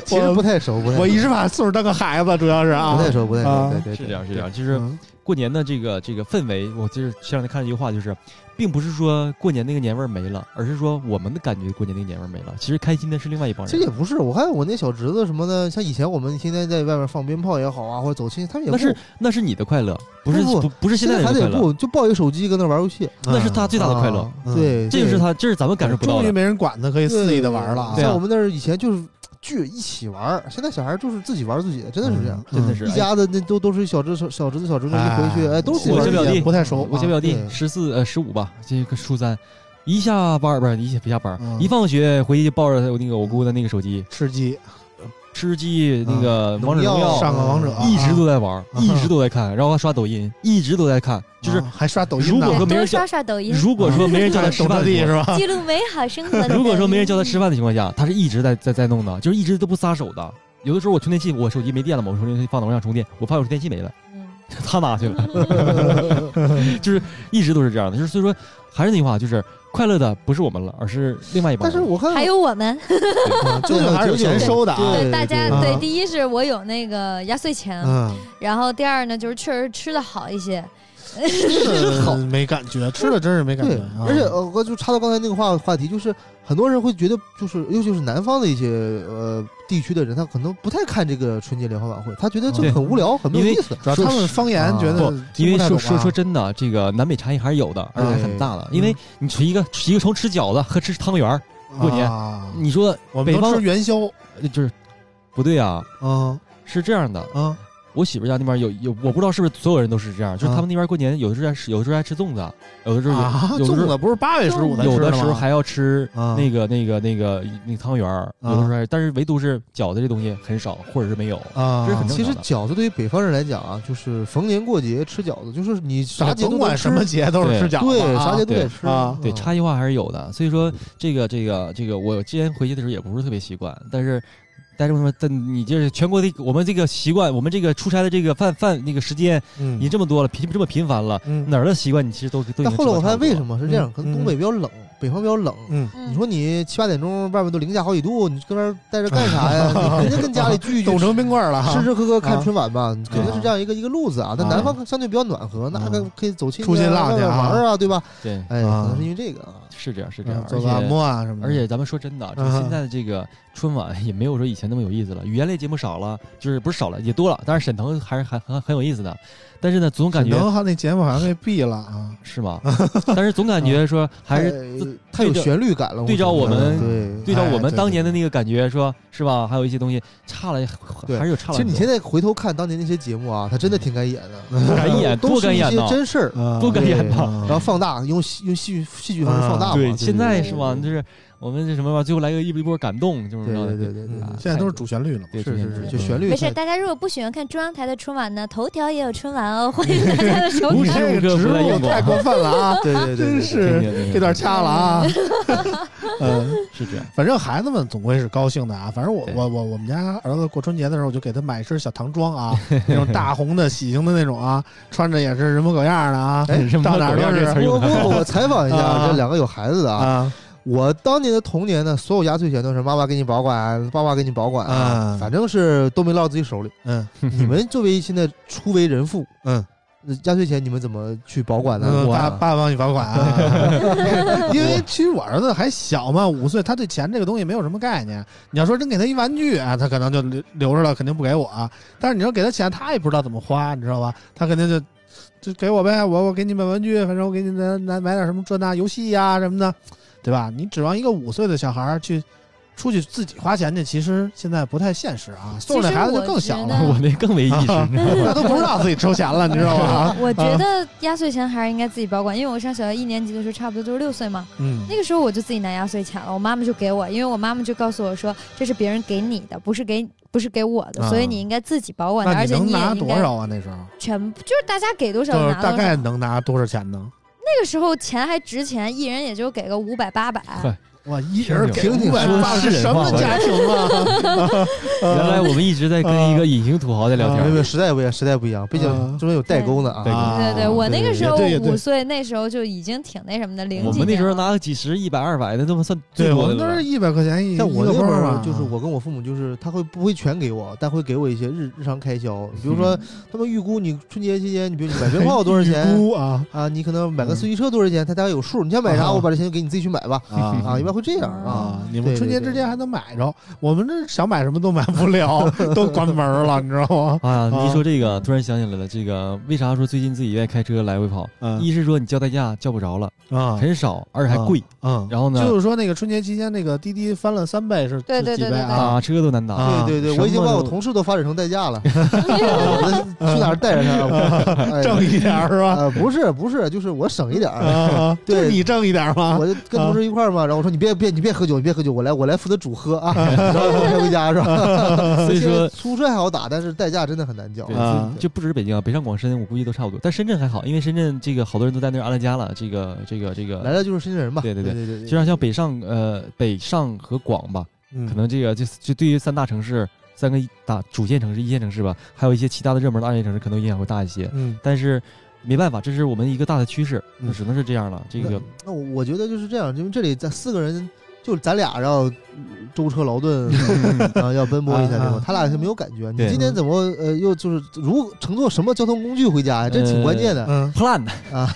[SPEAKER 4] 其实不太熟，不太熟
[SPEAKER 2] 我一直把岁数当个孩子，主要是啊，
[SPEAKER 4] 不太熟，不太熟
[SPEAKER 2] 啊，
[SPEAKER 4] 对对，
[SPEAKER 3] 是这样，是这样。就是
[SPEAKER 2] 嗯
[SPEAKER 3] 过年的这个这个氛围，我就是前两天看了一句话，就是并不是说过年那个年味儿没了，而是说我们的感觉过年那个年味儿没了。其实开心的是另外一帮人。
[SPEAKER 4] 其实也不是，我看我那小侄子什么的，像以前我们天天在外面放鞭炮也好啊，或者走亲戚，他们也不
[SPEAKER 3] 那是那是你的快乐，不是
[SPEAKER 4] 不不
[SPEAKER 3] 不是现在人的快乐，
[SPEAKER 4] 得不就抱一个手机搁那玩游戏，
[SPEAKER 3] 那是他最大的快乐。
[SPEAKER 4] 对，
[SPEAKER 3] 这就是他，这是咱们感受不到的。
[SPEAKER 2] 终于没人管他，可以肆意的玩了
[SPEAKER 4] 像我们那儿以前就是聚一起玩儿，现在小孩就是自己玩自己的，真的是这样。
[SPEAKER 3] 真的是
[SPEAKER 4] 一家子那都都是小侄小小侄子小侄女一回去，哎，都是
[SPEAKER 3] 我小表弟
[SPEAKER 2] 不太熟，
[SPEAKER 3] 我小表弟
[SPEAKER 4] 对
[SPEAKER 3] 十四呃十五吧，这个初三，一下班儿不是一下不下班儿，
[SPEAKER 2] 嗯
[SPEAKER 3] 一放学回去就抱着我那个我姑的那个手机，
[SPEAKER 2] 吃鸡 <laughs>
[SPEAKER 3] 吃鸡那个
[SPEAKER 4] 嗯
[SPEAKER 3] 王者荣耀，
[SPEAKER 2] 上个王者，
[SPEAKER 3] 一直都在玩一直都在看，然后还刷抖音，一直都在看。就是
[SPEAKER 2] 啊还刷抖音，
[SPEAKER 3] 如果说没
[SPEAKER 1] 多
[SPEAKER 3] 人叫
[SPEAKER 1] 刷刷抖音，
[SPEAKER 3] 如果说没人叫他吃饭
[SPEAKER 2] 是吧？
[SPEAKER 1] 记录美好生活的。<laughs>
[SPEAKER 3] 如果说没人叫他吃饭的情况下，他是一直在在在弄的，就是一直都不撒手的。有的时候我充电器，我手机没电了嘛，我充电器放楼上充电，我发现我充电器没了，
[SPEAKER 1] 嗯，
[SPEAKER 3] 他拿去了，<laughs> 就是一直都是这样的。就是所以说，还是那句话，就是快乐的不是我们了，而是另外一帮人。
[SPEAKER 4] 但是我看
[SPEAKER 1] 还有我们，
[SPEAKER 4] 啊
[SPEAKER 2] 究竟还是有钱收的啊。
[SPEAKER 4] 对
[SPEAKER 1] 对大家
[SPEAKER 2] 对
[SPEAKER 1] 对，第一是我有那个压岁钱，
[SPEAKER 2] 嗯，
[SPEAKER 1] 然后第二呢就是确实吃的好一些，
[SPEAKER 2] 吃的没感觉，吃了真是没感觉。
[SPEAKER 4] 而且呃，我就插到刚才那个话话题，就是很多人会觉得，就是尤其是南方的一些呃地区的人，他可能不太看这个春节联欢晚会，他觉得这很无聊，很没有意思。
[SPEAKER 2] 主要他们方言
[SPEAKER 4] 啊
[SPEAKER 2] 觉得，
[SPEAKER 3] 因为说说说真的，这个南北差异还是有的，而且还很大的。因为你吃一个一个从吃饺子和吃汤圆儿，过年
[SPEAKER 2] 啊
[SPEAKER 3] 你说
[SPEAKER 2] 我们都
[SPEAKER 3] 北方
[SPEAKER 2] 吃元宵
[SPEAKER 3] 呃就是不对啊，
[SPEAKER 2] 嗯
[SPEAKER 3] 是这样的。
[SPEAKER 2] 啊
[SPEAKER 3] 我媳妇家那边有有，我不知道是不是所有人都是这样，就是
[SPEAKER 2] 啊
[SPEAKER 3] 他们那边过年有的时候还吃，有的时候爱吃粽子，有的时候有
[SPEAKER 2] 啊！
[SPEAKER 3] 有的时候
[SPEAKER 2] 粽子不是八月十五才
[SPEAKER 3] 有的时候还要吃
[SPEAKER 2] 啊
[SPEAKER 3] 那个那个那个那个汤圆儿，有的时候还，但是唯独是饺子这东西很少，或者是没有。
[SPEAKER 2] 啊，
[SPEAKER 3] 这是很正
[SPEAKER 4] 其实饺子对于北方人来讲啊，就是逢年过节吃饺子，就是你啥节都
[SPEAKER 2] 甭管什么节都是吃饺子
[SPEAKER 4] 对，
[SPEAKER 2] 啊，
[SPEAKER 4] 啥节都得吃
[SPEAKER 2] 啊
[SPEAKER 3] 对，
[SPEAKER 4] 嗯
[SPEAKER 3] 差异化还是有的。所以说，这个这个这个，我之前回去的时候也不是特别习惯，但是。但是什么？但你就是全国的，我们这个习惯，我们这个出差的这个饭饭那个时间
[SPEAKER 2] 嗯
[SPEAKER 3] 已经这么多了，频这么频繁了，
[SPEAKER 2] 嗯
[SPEAKER 3] 哪儿的习惯你其实都都
[SPEAKER 4] 但后来我发现为什
[SPEAKER 3] 么？
[SPEAKER 4] 是这样？
[SPEAKER 2] 嗯
[SPEAKER 4] 可能东北比较冷，北方比较冷。
[SPEAKER 2] 嗯，
[SPEAKER 1] 嗯
[SPEAKER 4] 你说你七八点钟外面都零下好几度，你搁那儿待着干啥呀？<laughs> 你肯定跟家里聚一聚
[SPEAKER 2] 冻，成冰棍儿了哈，
[SPEAKER 4] 吃吃喝喝看
[SPEAKER 2] 啊
[SPEAKER 4] 春晚吧，肯定是这样一个一个路子啊。但
[SPEAKER 2] 啊
[SPEAKER 4] 南方相对比较暖和，那个可以走亲戚
[SPEAKER 2] 出去浪去
[SPEAKER 4] 外面
[SPEAKER 2] 啊
[SPEAKER 4] 玩啊，对吧？
[SPEAKER 3] 对，
[SPEAKER 4] 哎，
[SPEAKER 2] 啊
[SPEAKER 4] 可能是因为这个啊。
[SPEAKER 3] 是这样，是这样
[SPEAKER 2] 嗯，
[SPEAKER 3] 而且
[SPEAKER 2] 做个按摩啊什么的，
[SPEAKER 3] 而且咱们说真的，就现在的这个春晚也没有说以前那么有意思了，语言类节目少了，就是不是少了也多了，但是沈腾还是还很很有意思的，但是呢，总感觉
[SPEAKER 2] 沈腾他那节目好像被毙了啊，
[SPEAKER 3] 是吗？<laughs> 但是总感觉说 <laughs> 还是
[SPEAKER 4] 是太有旋律感了。
[SPEAKER 3] 对照我们
[SPEAKER 4] 对
[SPEAKER 3] 对照我们当年的那个感觉，说是吧？还有一些东西差了，还是有差了
[SPEAKER 4] 其实。你现在回头看当年那些节目啊，他真的挺敢演的，
[SPEAKER 3] 敢演 <laughs> 多敢演呐
[SPEAKER 4] 真事儿，
[SPEAKER 2] 啊
[SPEAKER 3] 多敢演呐
[SPEAKER 2] 对
[SPEAKER 4] 然后放大，用戏用戏剧戏剧方式放大嘛。
[SPEAKER 3] 对，
[SPEAKER 4] 对
[SPEAKER 3] 现在是吧？就是我们这什么吧，最后来个一一波感动，就是
[SPEAKER 4] 对对对对对
[SPEAKER 2] 现在都是主旋律了嘛，
[SPEAKER 4] 是是是，就旋律
[SPEAKER 1] 没事，大家如果不喜欢看中央台的春晚呢，头条也有春晚哦，欢迎大家的收
[SPEAKER 3] 无
[SPEAKER 1] 看。
[SPEAKER 3] 时无刻不在用过
[SPEAKER 2] 太过分了啊！
[SPEAKER 4] 对 <laughs> 对对，对
[SPEAKER 2] 真是这段掐了啊。<laughs> 嗯，
[SPEAKER 3] 是这样。
[SPEAKER 2] 反正孩子们总归是高兴的啊。反正我我我我们家儿子过春节的时候，我就给他买一身小唐装啊，<laughs> 那种大红的喜庆的那种啊，穿着也是人模狗样的啊，到哪儿都是
[SPEAKER 3] 这词儿用
[SPEAKER 4] 不不不，我采访一下
[SPEAKER 2] 啊
[SPEAKER 4] 这两个有孩子的啊。
[SPEAKER 2] 啊，
[SPEAKER 4] 我当年的童年呢，所有压岁钱都是妈妈给你保管，爸爸给你保管啊
[SPEAKER 2] 啊，
[SPEAKER 4] 反正是都没落自己手里。
[SPEAKER 2] 嗯 <laughs>
[SPEAKER 4] 你们作为现在初为人父，
[SPEAKER 2] 嗯，
[SPEAKER 4] 压岁钱你们怎么去保管呢？
[SPEAKER 2] 嗯
[SPEAKER 3] 我
[SPEAKER 2] 爸爸帮你保管啊，<laughs> 因为其实我儿子还小嘛，五岁，他对钱这个东西没有什么概念。你要说真给他一玩具啊，他可能就留留着了，肯定不给我。但是你说给他钱，他也不知道怎么花，你知道吧？他肯定就就给我呗，我我给你买玩具，反正我给你拿拿买点什么这那游戏呀、什么的，对吧？你指望一个五岁的小孩儿去出去自己花钱去，其实现在不太现实啊。送着那孩子就更小了，
[SPEAKER 1] 我
[SPEAKER 3] 我那更没意识，<laughs>
[SPEAKER 2] 那都不知道自己抽钱了，你知道吗？
[SPEAKER 1] 我觉得压岁钱还是应该自己保管，因为我上小学一年级的时候，差不多就是六岁嘛，
[SPEAKER 2] 嗯
[SPEAKER 1] 那个时候我就自己拿压岁钱了，我妈妈就给我，因为我妈妈就告诉我说，这是别人给你的，不是给不是给我的，
[SPEAKER 2] 啊
[SPEAKER 1] 所以你应该自己保管的，而且
[SPEAKER 2] 能拿多少啊？那时候
[SPEAKER 1] 全部就是大家给多少
[SPEAKER 2] 大
[SPEAKER 1] 拿多少。
[SPEAKER 2] 概能拿多少钱呢？
[SPEAKER 1] 那个时候钱还值钱，一人也就给个五百八百，
[SPEAKER 2] 哇，一人给
[SPEAKER 4] 听听
[SPEAKER 2] 五百
[SPEAKER 4] 说
[SPEAKER 2] 八，
[SPEAKER 4] 是
[SPEAKER 2] 是什么家庭啊？<laughs>
[SPEAKER 3] 原来我们一直在跟一个隐形土豪在聊
[SPEAKER 4] 没有没有，
[SPEAKER 3] 天。
[SPEAKER 4] 时代不一样，时代不一样，毕竟
[SPEAKER 2] 嗯
[SPEAKER 4] 中间有代沟呢啊。
[SPEAKER 3] 代沟
[SPEAKER 2] 啊
[SPEAKER 1] 对对，我那个时候五岁，那时候就已经挺那什么的，零几
[SPEAKER 3] 我们那时候拿个几十、一百、二百的，这么算最
[SPEAKER 2] 对，我
[SPEAKER 3] 多的了
[SPEAKER 2] 们都是一百块钱一
[SPEAKER 4] 像我那会儿就是我跟我父母，就是他会不会全给我，但会给我一些日日常开销，比如说他们预估你春节期间，你比如你买鞭炮多少钱 <laughs>
[SPEAKER 2] 估啊
[SPEAKER 4] 啊，你可能买个四驱车多少钱，他大概有数，你想买啥，
[SPEAKER 2] 啊
[SPEAKER 4] 我把这钱就给你自己去买吧。
[SPEAKER 2] 啊
[SPEAKER 4] 啊，一般会这样啊。
[SPEAKER 2] 啊！你们春节之间还能买着，我们这想买什么都买不了，<laughs> 都关门了，你知道吗？<laughs>
[SPEAKER 3] 啊！
[SPEAKER 2] 啊
[SPEAKER 3] 你一说这个，突然想起来了，这个为啥说最近自己愿意开车来回跑？
[SPEAKER 2] 嗯
[SPEAKER 3] 一是说你叫代驾叫不着了，
[SPEAKER 2] 啊
[SPEAKER 3] 很少；而且还贵。
[SPEAKER 2] 嗯，
[SPEAKER 3] 然后呢，
[SPEAKER 2] 就是说那个春节期间那个滴滴翻了三倍是
[SPEAKER 1] 对对对
[SPEAKER 2] 啊？
[SPEAKER 3] 打车都难打。
[SPEAKER 2] 啊
[SPEAKER 4] 对对对，我已经把我同事都发展成代驾了，<laughs> 我去哪儿带着他，哎
[SPEAKER 2] 挣一点是吧？
[SPEAKER 4] 呃，不是不是，就是我省一点对
[SPEAKER 2] 就你挣一点儿吗？
[SPEAKER 4] 我就跟同事一块儿嘛，然后我说你别别别你别喝酒，你别喝酒，我来我来负责主喝啊，<laughs> 然后我开回家是吧？<laughs>
[SPEAKER 3] 所以说，
[SPEAKER 4] 出租车还好打，但是代驾真的很难叫
[SPEAKER 3] 对，
[SPEAKER 2] 啊
[SPEAKER 3] 就不只是北京啊，北上广深我估计都差不多。但深圳还好，因为深圳这个好多人都在那儿安了家了。这个这个这个，
[SPEAKER 4] 来了就是深圳人吧。
[SPEAKER 3] 对对对
[SPEAKER 4] 对对对，
[SPEAKER 3] 就像像北上呃北上和广吧，
[SPEAKER 2] 嗯
[SPEAKER 3] 可能这个就就对于三大城市、三个大主线城市、一线城市吧，还有一些其他的热门的二线城市，可能影响会大一些。
[SPEAKER 2] 嗯
[SPEAKER 3] 但是没办法，这是我们一个大的趋势，
[SPEAKER 2] 嗯
[SPEAKER 3] 那只能是这样了。这个
[SPEAKER 4] 那我我觉得就是这样，因为这里在四个人，就咱俩要舟车劳顿啊，<laughs> 要奔波一下这种，他俩是没有感觉。你今天怎么呃又就是如乘坐什么交通工具回家呀？这挺关键的。
[SPEAKER 2] 嗯
[SPEAKER 3] ，，plan 啊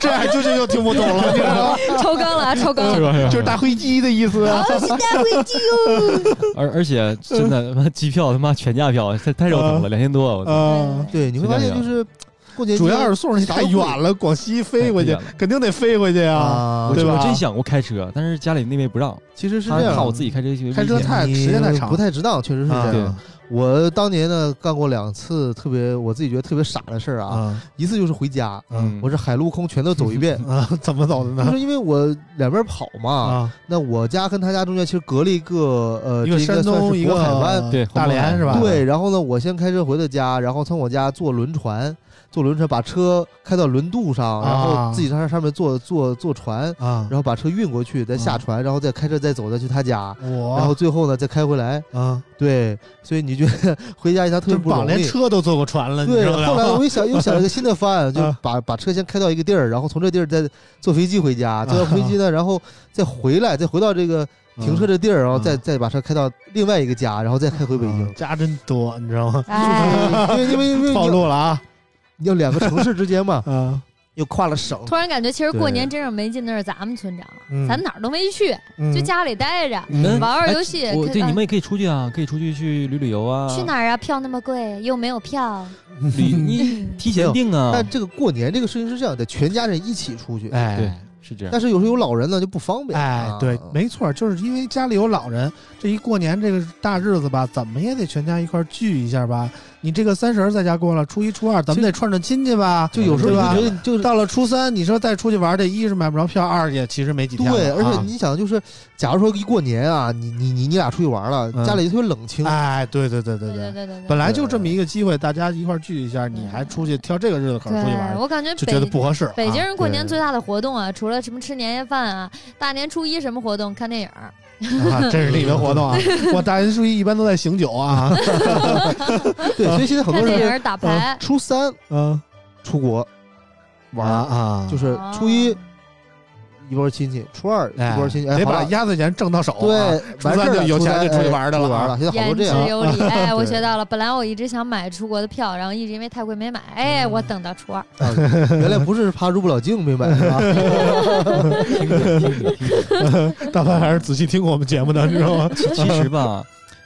[SPEAKER 2] 这样舅舅又听不懂了，你知道吗？<laughs>
[SPEAKER 1] 抽更了啊，抽更了。<laughs>
[SPEAKER 3] 吧？
[SPEAKER 2] 就是大飞机的意思。
[SPEAKER 1] 啊，是带回去哦。
[SPEAKER 3] 而而且真的，机票他妈全价票，太太肉疼了，两千多，我操
[SPEAKER 2] 啊，
[SPEAKER 4] 对，你会发现就是过年
[SPEAKER 2] 主要是送你太远了，广西飞回去肯定得飞回去啊。
[SPEAKER 4] 啊，
[SPEAKER 3] 我
[SPEAKER 2] 对吧
[SPEAKER 3] 我真想过开车，但是家里那边不让，
[SPEAKER 4] 其实是这样，
[SPEAKER 3] 他怕我自己开车去
[SPEAKER 2] 开车太时间太长
[SPEAKER 4] 不太值当，确实是这
[SPEAKER 2] 啊
[SPEAKER 4] 样。我当年呢干过两次特别我自己觉得特别傻的事儿啊，
[SPEAKER 2] 啊
[SPEAKER 4] 一次就是回家，
[SPEAKER 2] 嗯
[SPEAKER 4] 我是海陆空全都走一遍。<laughs>
[SPEAKER 2] 啊，怎么走的呢？
[SPEAKER 4] 就是因为我两边跑嘛，
[SPEAKER 2] 啊，
[SPEAKER 4] 那我家跟他家中间其实隔了一个呃，
[SPEAKER 2] 一个山东，一个
[SPEAKER 4] 海湾。
[SPEAKER 3] 对
[SPEAKER 2] 大连是吧？
[SPEAKER 4] 对，然后呢，我先开车回的家，然后从我家坐轮船，坐轮船把车开到轮渡上，然
[SPEAKER 2] 啊
[SPEAKER 4] 后自己上上面坐坐坐船，
[SPEAKER 2] 啊，
[SPEAKER 4] 然后把车运过去，再下船，然后再开车再走再去他家，然后最后呢再开回来。
[SPEAKER 2] 啊，
[SPEAKER 4] 对，所以你觉得回家一趟特别不容易。
[SPEAKER 2] 连车都坐过船了，
[SPEAKER 4] 对，
[SPEAKER 2] 知道吗？
[SPEAKER 4] 后来我一想，又想了一个新的方案，就
[SPEAKER 2] 啊。
[SPEAKER 4] 把把车先开到一个地儿，然后从这地儿再坐飞机回家，坐到飞机呢，<laughs> 然后再回来，再回到这个停车的地儿，然后再
[SPEAKER 2] 嗯
[SPEAKER 4] 再把车开到另外一个家，然后再开回北京。
[SPEAKER 2] 啊。家真多，你知道吗？
[SPEAKER 1] 哎，<laughs>
[SPEAKER 4] 因为因为因为
[SPEAKER 2] 暴露 <laughs> 了啊。
[SPEAKER 4] 你要两个城市之间嘛，<laughs>
[SPEAKER 2] 啊！
[SPEAKER 4] 又跨了省，
[SPEAKER 1] 突然感觉其实过年真正没劲的是咱们村长，
[SPEAKER 2] 嗯
[SPEAKER 1] 咱哪儿都没去，
[SPEAKER 2] 嗯
[SPEAKER 1] 就家里待着，
[SPEAKER 2] 嗯
[SPEAKER 1] 玩玩游戏。
[SPEAKER 3] 对你们也可以出去啊，可以出去去旅旅游啊。
[SPEAKER 1] 去哪儿啊？票那么贵，又没有票。
[SPEAKER 3] 旅你提前订啊。
[SPEAKER 4] 但这个过年这个事情是这样得，全家人一起出去，
[SPEAKER 2] 哎，
[SPEAKER 3] 对，是这样。
[SPEAKER 4] 但是有时候有老人呢就不方便。啊，
[SPEAKER 2] 哎对，没错，就是因为家里有老人，这一过年这个大日子吧，怎么也得全家一块儿聚一下吧。你这个三十儿在家过了，初一、初二咱们
[SPEAKER 4] 就
[SPEAKER 2] 得串串亲戚吧。
[SPEAKER 4] 就有时候
[SPEAKER 2] 吧
[SPEAKER 4] 你就觉得就
[SPEAKER 2] 到了初三，你说再出去玩，这一是买不着票，二也其实没几天。
[SPEAKER 4] 对，而且
[SPEAKER 2] 啊
[SPEAKER 4] 你想，就是假如说一过年啊，你你你你俩出去玩了，
[SPEAKER 2] 嗯
[SPEAKER 4] 家里就特别冷清。
[SPEAKER 2] 哎，对对对对
[SPEAKER 1] 对
[SPEAKER 2] 对，
[SPEAKER 1] 对对对
[SPEAKER 2] 本来就这么一个机会，大家一块聚一下，你还出去挑这个日子口儿出去玩，，
[SPEAKER 1] 我感觉
[SPEAKER 2] 就觉得
[SPEAKER 1] 北
[SPEAKER 2] 不合适。
[SPEAKER 1] 北京
[SPEAKER 2] 啊
[SPEAKER 1] 人过年最大的活动啊，除了什么吃年夜饭啊，大年初一什么活动？看电影儿。
[SPEAKER 2] 啊，这是你的活动啊！<laughs> 我大年初一一般都在醒酒啊。<laughs> <laughs>
[SPEAKER 4] 对，所以现在很多人
[SPEAKER 1] 打牌。
[SPEAKER 4] 初三
[SPEAKER 2] 嗯，
[SPEAKER 4] 出国玩儿，
[SPEAKER 2] 啊，
[SPEAKER 4] 就是初一一波亲戚，初二一波亲戚，哎，
[SPEAKER 2] 得把
[SPEAKER 4] 好了
[SPEAKER 2] 压岁钱挣到手啊。
[SPEAKER 4] 对，
[SPEAKER 2] 初三就
[SPEAKER 4] 完事儿了
[SPEAKER 2] 有钱就出去玩儿的了
[SPEAKER 4] 玩了。现在好多
[SPEAKER 1] 言之
[SPEAKER 4] 这样，
[SPEAKER 1] 有理，哎，我学到了。本来我一直想买出国的票，然后一直因为太贵没买，哎，我等到初二。
[SPEAKER 4] 啊原来不是怕入不了境没买是吧？<laughs>
[SPEAKER 3] 听着听听。<laughs>
[SPEAKER 2] 大凡还是仔细听过我们节目的，你知道吗？
[SPEAKER 3] 其其实吧，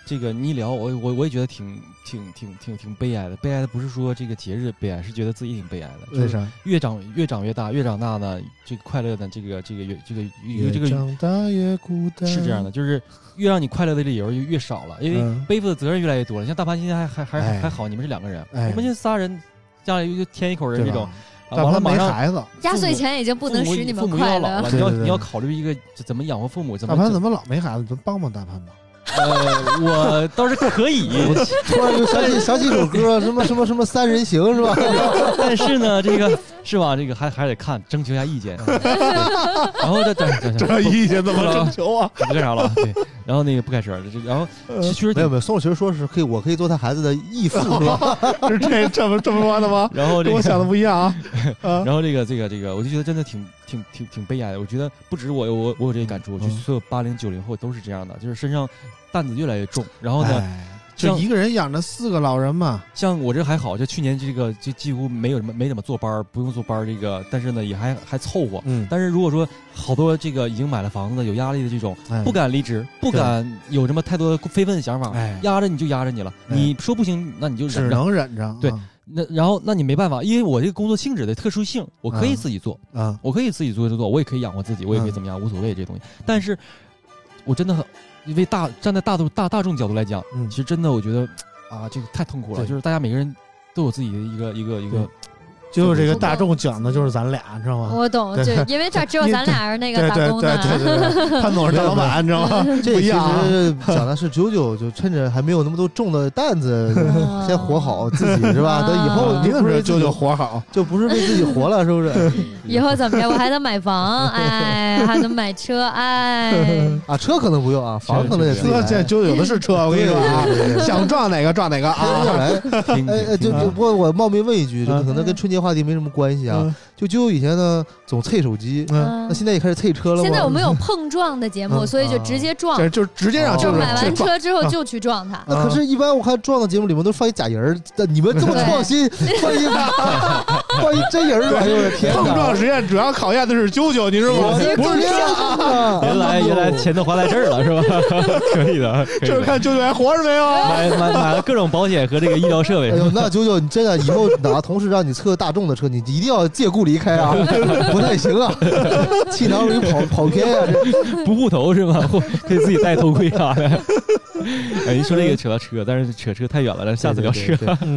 [SPEAKER 3] 这个你一聊，我我我也觉得挺挺挺挺挺悲哀的。悲哀的不是说这个节日悲哀，是觉得自己挺悲哀的。就是
[SPEAKER 2] 啥？
[SPEAKER 3] 越长越长越大，越长大呢，这个快乐的这个这个越这个越这个
[SPEAKER 2] 长大越孤单。
[SPEAKER 3] 是这样的，就是越让你快乐的理由就越少了，因为
[SPEAKER 2] 嗯
[SPEAKER 3] 背负的责任越来越多了。像大潘今天还还还
[SPEAKER 2] 哎
[SPEAKER 3] 还好，你们是两个人，
[SPEAKER 2] 哎
[SPEAKER 3] 我们现在仨人，家里就添一口人这种，完了马上
[SPEAKER 2] 没孩子，
[SPEAKER 1] 压岁钱已经不能使你们快乐
[SPEAKER 3] 了，。你要
[SPEAKER 2] 对对对
[SPEAKER 3] 你要考虑一个怎么养活父母，怎么
[SPEAKER 2] 大潘怎么老没孩子？咱帮帮大潘吧。
[SPEAKER 3] 呃，我倒是可以，<laughs>
[SPEAKER 4] 突然就想起想起一首歌，什么什么什么三人行是吧？<laughs>
[SPEAKER 3] 但是呢，这个是吧？这个还还得看，征求一下意见。<laughs> 然后这这这这
[SPEAKER 2] 这意见怎么征求啊？
[SPEAKER 3] 不干啥了？<laughs> 对，然后那个不开车，这然后其实
[SPEAKER 4] 没有没有，宋老师说是可以，我可以做他孩子的义父 <laughs> 是吧？
[SPEAKER 2] 是这这么这么说的吗？
[SPEAKER 3] 然后这个
[SPEAKER 2] 跟我想的不一样啊！啊
[SPEAKER 3] 然后这个这个这个，我就觉得真的挺挺挺挺悲哀的。我觉得不止我我我有这个感触，就
[SPEAKER 2] 嗯
[SPEAKER 3] 所有八零九零后都是这样的，就是身上担子越来越重。然后呢，
[SPEAKER 2] 哎就一个人养着四个老人嘛，
[SPEAKER 3] 像我这还好，就去年这个就几乎没有什么没怎么坐班儿，不用坐班儿这个，但是呢也还还凑合。
[SPEAKER 2] 嗯，
[SPEAKER 3] 但是如果说好多这个已经买了房子、有压力的这种，
[SPEAKER 2] 哎
[SPEAKER 3] 不敢离职，不敢有什么太多的非分的想法，
[SPEAKER 2] 哎，
[SPEAKER 3] 压着你就压着你了。
[SPEAKER 2] 哎
[SPEAKER 3] 你说不行，那你就
[SPEAKER 2] 只
[SPEAKER 3] 忍。
[SPEAKER 2] 能忍着。
[SPEAKER 3] 对那然后那你没办法，因为我这个工作性质的特殊性，我可以自己做，
[SPEAKER 2] 啊，
[SPEAKER 3] 我可以自己做就做，我也可以养活自己，我也可以怎么样，无所谓这东西。但是，我真的很，因为大站在大众大大众角度来讲，
[SPEAKER 2] 嗯
[SPEAKER 3] 其实真的我觉得啊，这个太痛苦了。
[SPEAKER 2] 对
[SPEAKER 3] 就是大家每个人都有自己的一个一个一个
[SPEAKER 2] 对，就是这个大众讲的就是咱俩，你知道吗？
[SPEAKER 1] 我懂，就
[SPEAKER 2] 对
[SPEAKER 1] 因为这只有咱俩是那个
[SPEAKER 2] 对对
[SPEAKER 1] 打工的，
[SPEAKER 2] 对对对对，潘总是大老板，你知道吗？<laughs>
[SPEAKER 4] 这其实讲的是九九，就趁着还没有那么多重的担子，<laughs> 先活好自己是吧？
[SPEAKER 1] 啊
[SPEAKER 4] 等以后
[SPEAKER 2] 你怎么说
[SPEAKER 4] 就不是为自己
[SPEAKER 2] 舅舅活好？
[SPEAKER 4] 就不是为自己活了，是不是？<laughs>
[SPEAKER 1] 以后怎么着？我还能买房，哎，还能买车，哎，
[SPEAKER 4] 啊，车可能不用啊，房可能也自己来。
[SPEAKER 2] 车现在九九有的是车，我跟你说啊
[SPEAKER 4] 对对对对，
[SPEAKER 2] 想撞哪个撞哪个啊！
[SPEAKER 4] 哎哎，就就不过我冒昧问一句，这个
[SPEAKER 2] 嗯
[SPEAKER 4] 可能跟春节话题没什么关系啊。就舅舅以前呢总蹭手机，
[SPEAKER 2] 嗯，
[SPEAKER 4] 那现在也开始蹭车了吗？
[SPEAKER 1] 现在我们有碰撞的节目，
[SPEAKER 2] 嗯
[SPEAKER 1] 所以就直接撞
[SPEAKER 2] 这，就是直接让
[SPEAKER 1] 就买完车之后就去撞他。
[SPEAKER 4] 那可是，一般我看撞的节目里面都放一假人儿，但你们这么创新，<laughs> 放一放一真人儿，哎呦我的天！
[SPEAKER 2] 碰撞实验主要考验的是啾啾，你知道吗？
[SPEAKER 4] 不是啊！
[SPEAKER 3] 原来原来钱都花在这儿了，是吧？<laughs> 可以的，
[SPEAKER 2] 就是看啾啾还活着没有。
[SPEAKER 3] 买买买了各种保险和这个医疗设备
[SPEAKER 4] 哎。呦，那舅舅，你真的以后哪个同事让你测大众的车，你一定要借故离开啊，<laughs> 不太行啊，气囊容易跑 <laughs> 跑偏啊。这
[SPEAKER 3] 不护头是吗？或 <laughs> 可以自己戴头盔啥的。哎，一说这个扯到车，但是扯车太远了，咱下次聊车。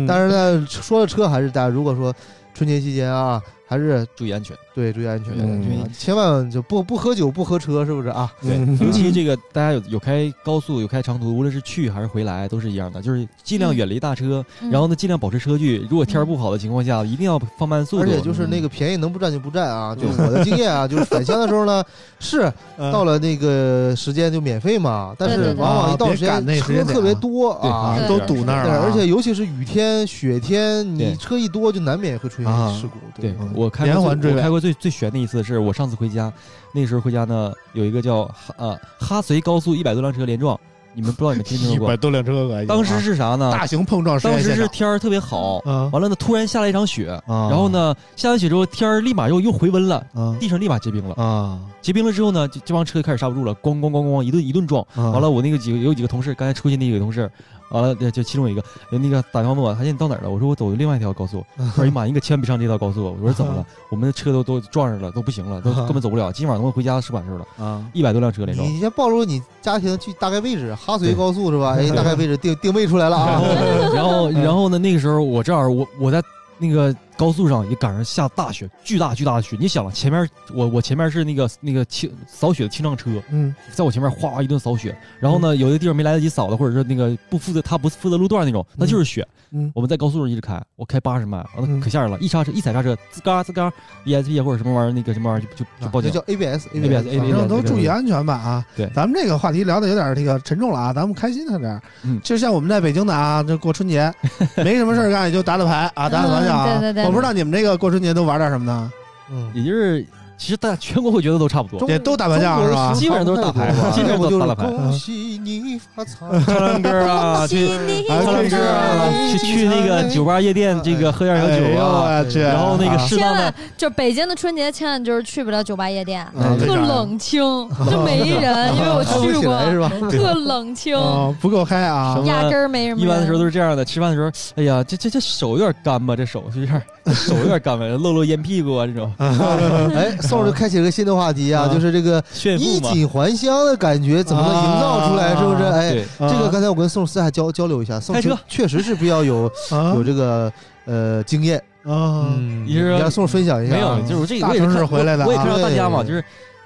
[SPEAKER 4] 但是呢，说到车，还是大家如果说春节期间啊，还是
[SPEAKER 3] 注意安全。
[SPEAKER 4] 对注意安全，
[SPEAKER 2] 嗯
[SPEAKER 4] 啊千万就不不喝酒不喝车，是不是啊？
[SPEAKER 3] 对，
[SPEAKER 2] 嗯
[SPEAKER 3] 尤其这个大家有有开高速有开长途，无论是去还是回来都是一样的，就是尽量远离大车，
[SPEAKER 1] 嗯
[SPEAKER 3] 然后呢尽量保持车距。如果天儿不好的情况下，一定要放慢速度。
[SPEAKER 4] 而且就是那个便宜能不占就不占啊！就我的经验啊，就是返乡的时候呢，<laughs> 是到了那个时间就免费嘛，但是
[SPEAKER 1] 对对对
[SPEAKER 4] 往往一到时
[SPEAKER 2] 啊别赶那
[SPEAKER 4] 间
[SPEAKER 2] 时间点
[SPEAKER 4] 车特别多
[SPEAKER 3] 对
[SPEAKER 4] 啊
[SPEAKER 1] 对。
[SPEAKER 2] 都堵那儿
[SPEAKER 4] 对，
[SPEAKER 2] 了啊，
[SPEAKER 4] 而且尤其是雨天、雪天，你车一多就难免会出
[SPEAKER 2] 啊
[SPEAKER 4] 现事故。
[SPEAKER 3] 对
[SPEAKER 4] 嗯
[SPEAKER 3] 我开过最我
[SPEAKER 2] 连环追尾
[SPEAKER 3] 开过最最悬的一次，是我上次回家，那时候回家呢有一个叫哈呃哈随高速一百多辆车连撞，你们不知道你们听没听说过？<laughs>
[SPEAKER 2] 一百多辆车
[SPEAKER 3] 当时是啥呢？
[SPEAKER 2] 大型碰撞
[SPEAKER 3] 当时是天儿特别好，
[SPEAKER 2] 啊
[SPEAKER 3] 完了呢突然下了一场雪，
[SPEAKER 2] 啊
[SPEAKER 3] 然后呢下完雪之后天儿立马又又回温了，
[SPEAKER 2] 啊
[SPEAKER 3] 地上立马结冰了。
[SPEAKER 2] 啊
[SPEAKER 3] 结冰了之后呢，这这帮车开始刹不住了，咣咣咣咣咣一顿一顿撞。
[SPEAKER 2] 啊
[SPEAKER 3] 完了，我那个几个有几个同事，刚才出去那几个同事，完了就其中一个那个打电话问我，他说你到哪儿了？我说我走另外一条高速。<laughs> 他说哎呀妈，你可千万别上这条高速。我说怎么了？我们的车都都撞上了，都不行了，都 <laughs> 根本走不了，今晚能回家是管事了。
[SPEAKER 2] 啊
[SPEAKER 3] 一百多辆车连着。
[SPEAKER 4] 你先暴露你家庭去大概位置，哈绥高速是吧？哎，大概位置定定位出来了啊。<laughs>
[SPEAKER 3] 然后然后呢，那个时候我正好我我在那个高速上也赶上下大雪，巨大巨大的雪。你想了，前面我我前面是那个那个清扫雪的清障车，
[SPEAKER 2] 嗯
[SPEAKER 3] 在我前面哗一顿扫雪，然后呢，有的地方没来得及扫的，或者是那个不负责他不负责路段那种，那就是雪。
[SPEAKER 2] 嗯
[SPEAKER 3] 我们在高速上一直开，我开八十迈，完
[SPEAKER 2] 嗯
[SPEAKER 3] 了可吓人了，一刹车一踩刹车，吱嘎吱嘎，ESP 或者什么玩意儿，那个什么玩意儿就就就报警
[SPEAKER 4] 这叫。ABS
[SPEAKER 3] ABS
[SPEAKER 2] 反正都注意
[SPEAKER 3] 啊。
[SPEAKER 2] 安全吧啊！
[SPEAKER 3] 对
[SPEAKER 2] 咱们这个话题聊的有点这个沉重了啊，咱们开心点儿。
[SPEAKER 3] 嗯
[SPEAKER 2] 就像我们在北京的啊，这过春节没什么事儿干，也就打打牌啊，打打麻将啊。
[SPEAKER 1] 嗯对对对
[SPEAKER 2] 我不知道你们这个过春节都玩点什么呢？
[SPEAKER 4] 嗯，
[SPEAKER 3] 也就是其实大家全国会觉得都差不多，
[SPEAKER 2] 对都打麻将是吧？
[SPEAKER 3] 基本上都是大牌
[SPEAKER 4] 基本上
[SPEAKER 3] 都
[SPEAKER 4] 就是
[SPEAKER 3] 打牌。
[SPEAKER 4] 恭喜你发财。<laughs>
[SPEAKER 3] 唱唱歌啊，去
[SPEAKER 2] 哎
[SPEAKER 3] 唱唱歌啊，去去那个酒吧夜店，这个喝点小酒
[SPEAKER 2] 哎呦
[SPEAKER 3] 啊，
[SPEAKER 2] 我去！
[SPEAKER 3] 然后那个
[SPEAKER 2] 啊。
[SPEAKER 3] 适当的
[SPEAKER 1] 就北京的春节，千万就是去不了酒吧夜店，特冷清，<laughs> 就没人，因为我去过，
[SPEAKER 4] 是 <laughs> 吧？
[SPEAKER 1] 特冷清，
[SPEAKER 2] 哦不够嗨啊。
[SPEAKER 1] 压根儿没什么。
[SPEAKER 3] 一般的时候都是这样的，吃饭的时候，哎呀，这这这手有点干吧，这手就有点手有点干吧，露露烟屁股啊，这种。
[SPEAKER 4] 哎，宋就开启了个新的话题啊，
[SPEAKER 2] 啊。
[SPEAKER 4] 就是这个衣。锦还乡的感觉怎么能营造出来？
[SPEAKER 2] 啊
[SPEAKER 4] 是不是？哎，这个刚才我跟宋私下交交流一下，宋
[SPEAKER 3] 开车。
[SPEAKER 4] 确实是比较有
[SPEAKER 2] 啊。
[SPEAKER 4] 有这个呃经验，
[SPEAKER 2] 啊。
[SPEAKER 4] 嗯，
[SPEAKER 3] 你是
[SPEAKER 4] 你让宋分享一下啊。
[SPEAKER 3] 没有，就是这个
[SPEAKER 2] 大城市
[SPEAKER 3] 我也是看
[SPEAKER 2] 回来的啊
[SPEAKER 3] 我也看到大家嘛，就是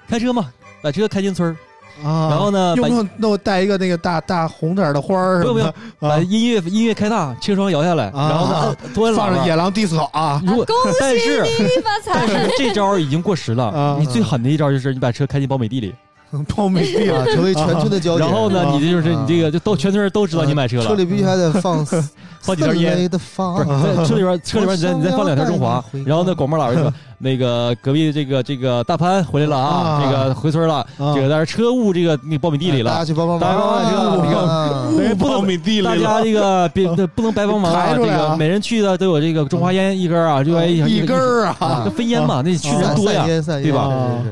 [SPEAKER 3] 开车嘛，把车开进村儿，
[SPEAKER 2] 啊，
[SPEAKER 3] 然后呢，把
[SPEAKER 2] 用不用弄带一个那个大大红点儿的花儿什
[SPEAKER 3] 不用不用，把？音乐音乐开大，车窗摇下来，
[SPEAKER 2] 啊
[SPEAKER 3] 然后呢，
[SPEAKER 2] 放着野狼 disco 啊，
[SPEAKER 3] 如果
[SPEAKER 1] 恭
[SPEAKER 3] 但是
[SPEAKER 1] 喜你发
[SPEAKER 3] 但
[SPEAKER 1] 财！
[SPEAKER 3] 是这招已经过时了
[SPEAKER 2] 啊。
[SPEAKER 3] 你最狠的一招就是你把车开进苞米地里，
[SPEAKER 2] 苞米地
[SPEAKER 4] 啊，成为全村的焦点。
[SPEAKER 3] 然后呢，
[SPEAKER 2] 啊
[SPEAKER 3] 你这就是你这个就都全村人都知道你买车了，
[SPEAKER 4] 车里必须还得放 <laughs>
[SPEAKER 3] 放几条烟。不是在车里边，车里边你再你再放两条中华，然后呢，广播老师说 <laughs> 那个隔壁这个这个大潘回来了啊，
[SPEAKER 2] 啊。
[SPEAKER 3] 这个回村了，
[SPEAKER 2] 啊。
[SPEAKER 3] 这个但是车误这个那苞米地里
[SPEAKER 4] 大家
[SPEAKER 3] 了，
[SPEAKER 4] 去帮帮忙，
[SPEAKER 3] 大家帮帮忙 <laughs> 这个别不能白帮忙啊，这个每人去的都有这个中华烟一根啊，就一
[SPEAKER 2] 一根啊，
[SPEAKER 3] 分烟嘛，那去人多呀对吧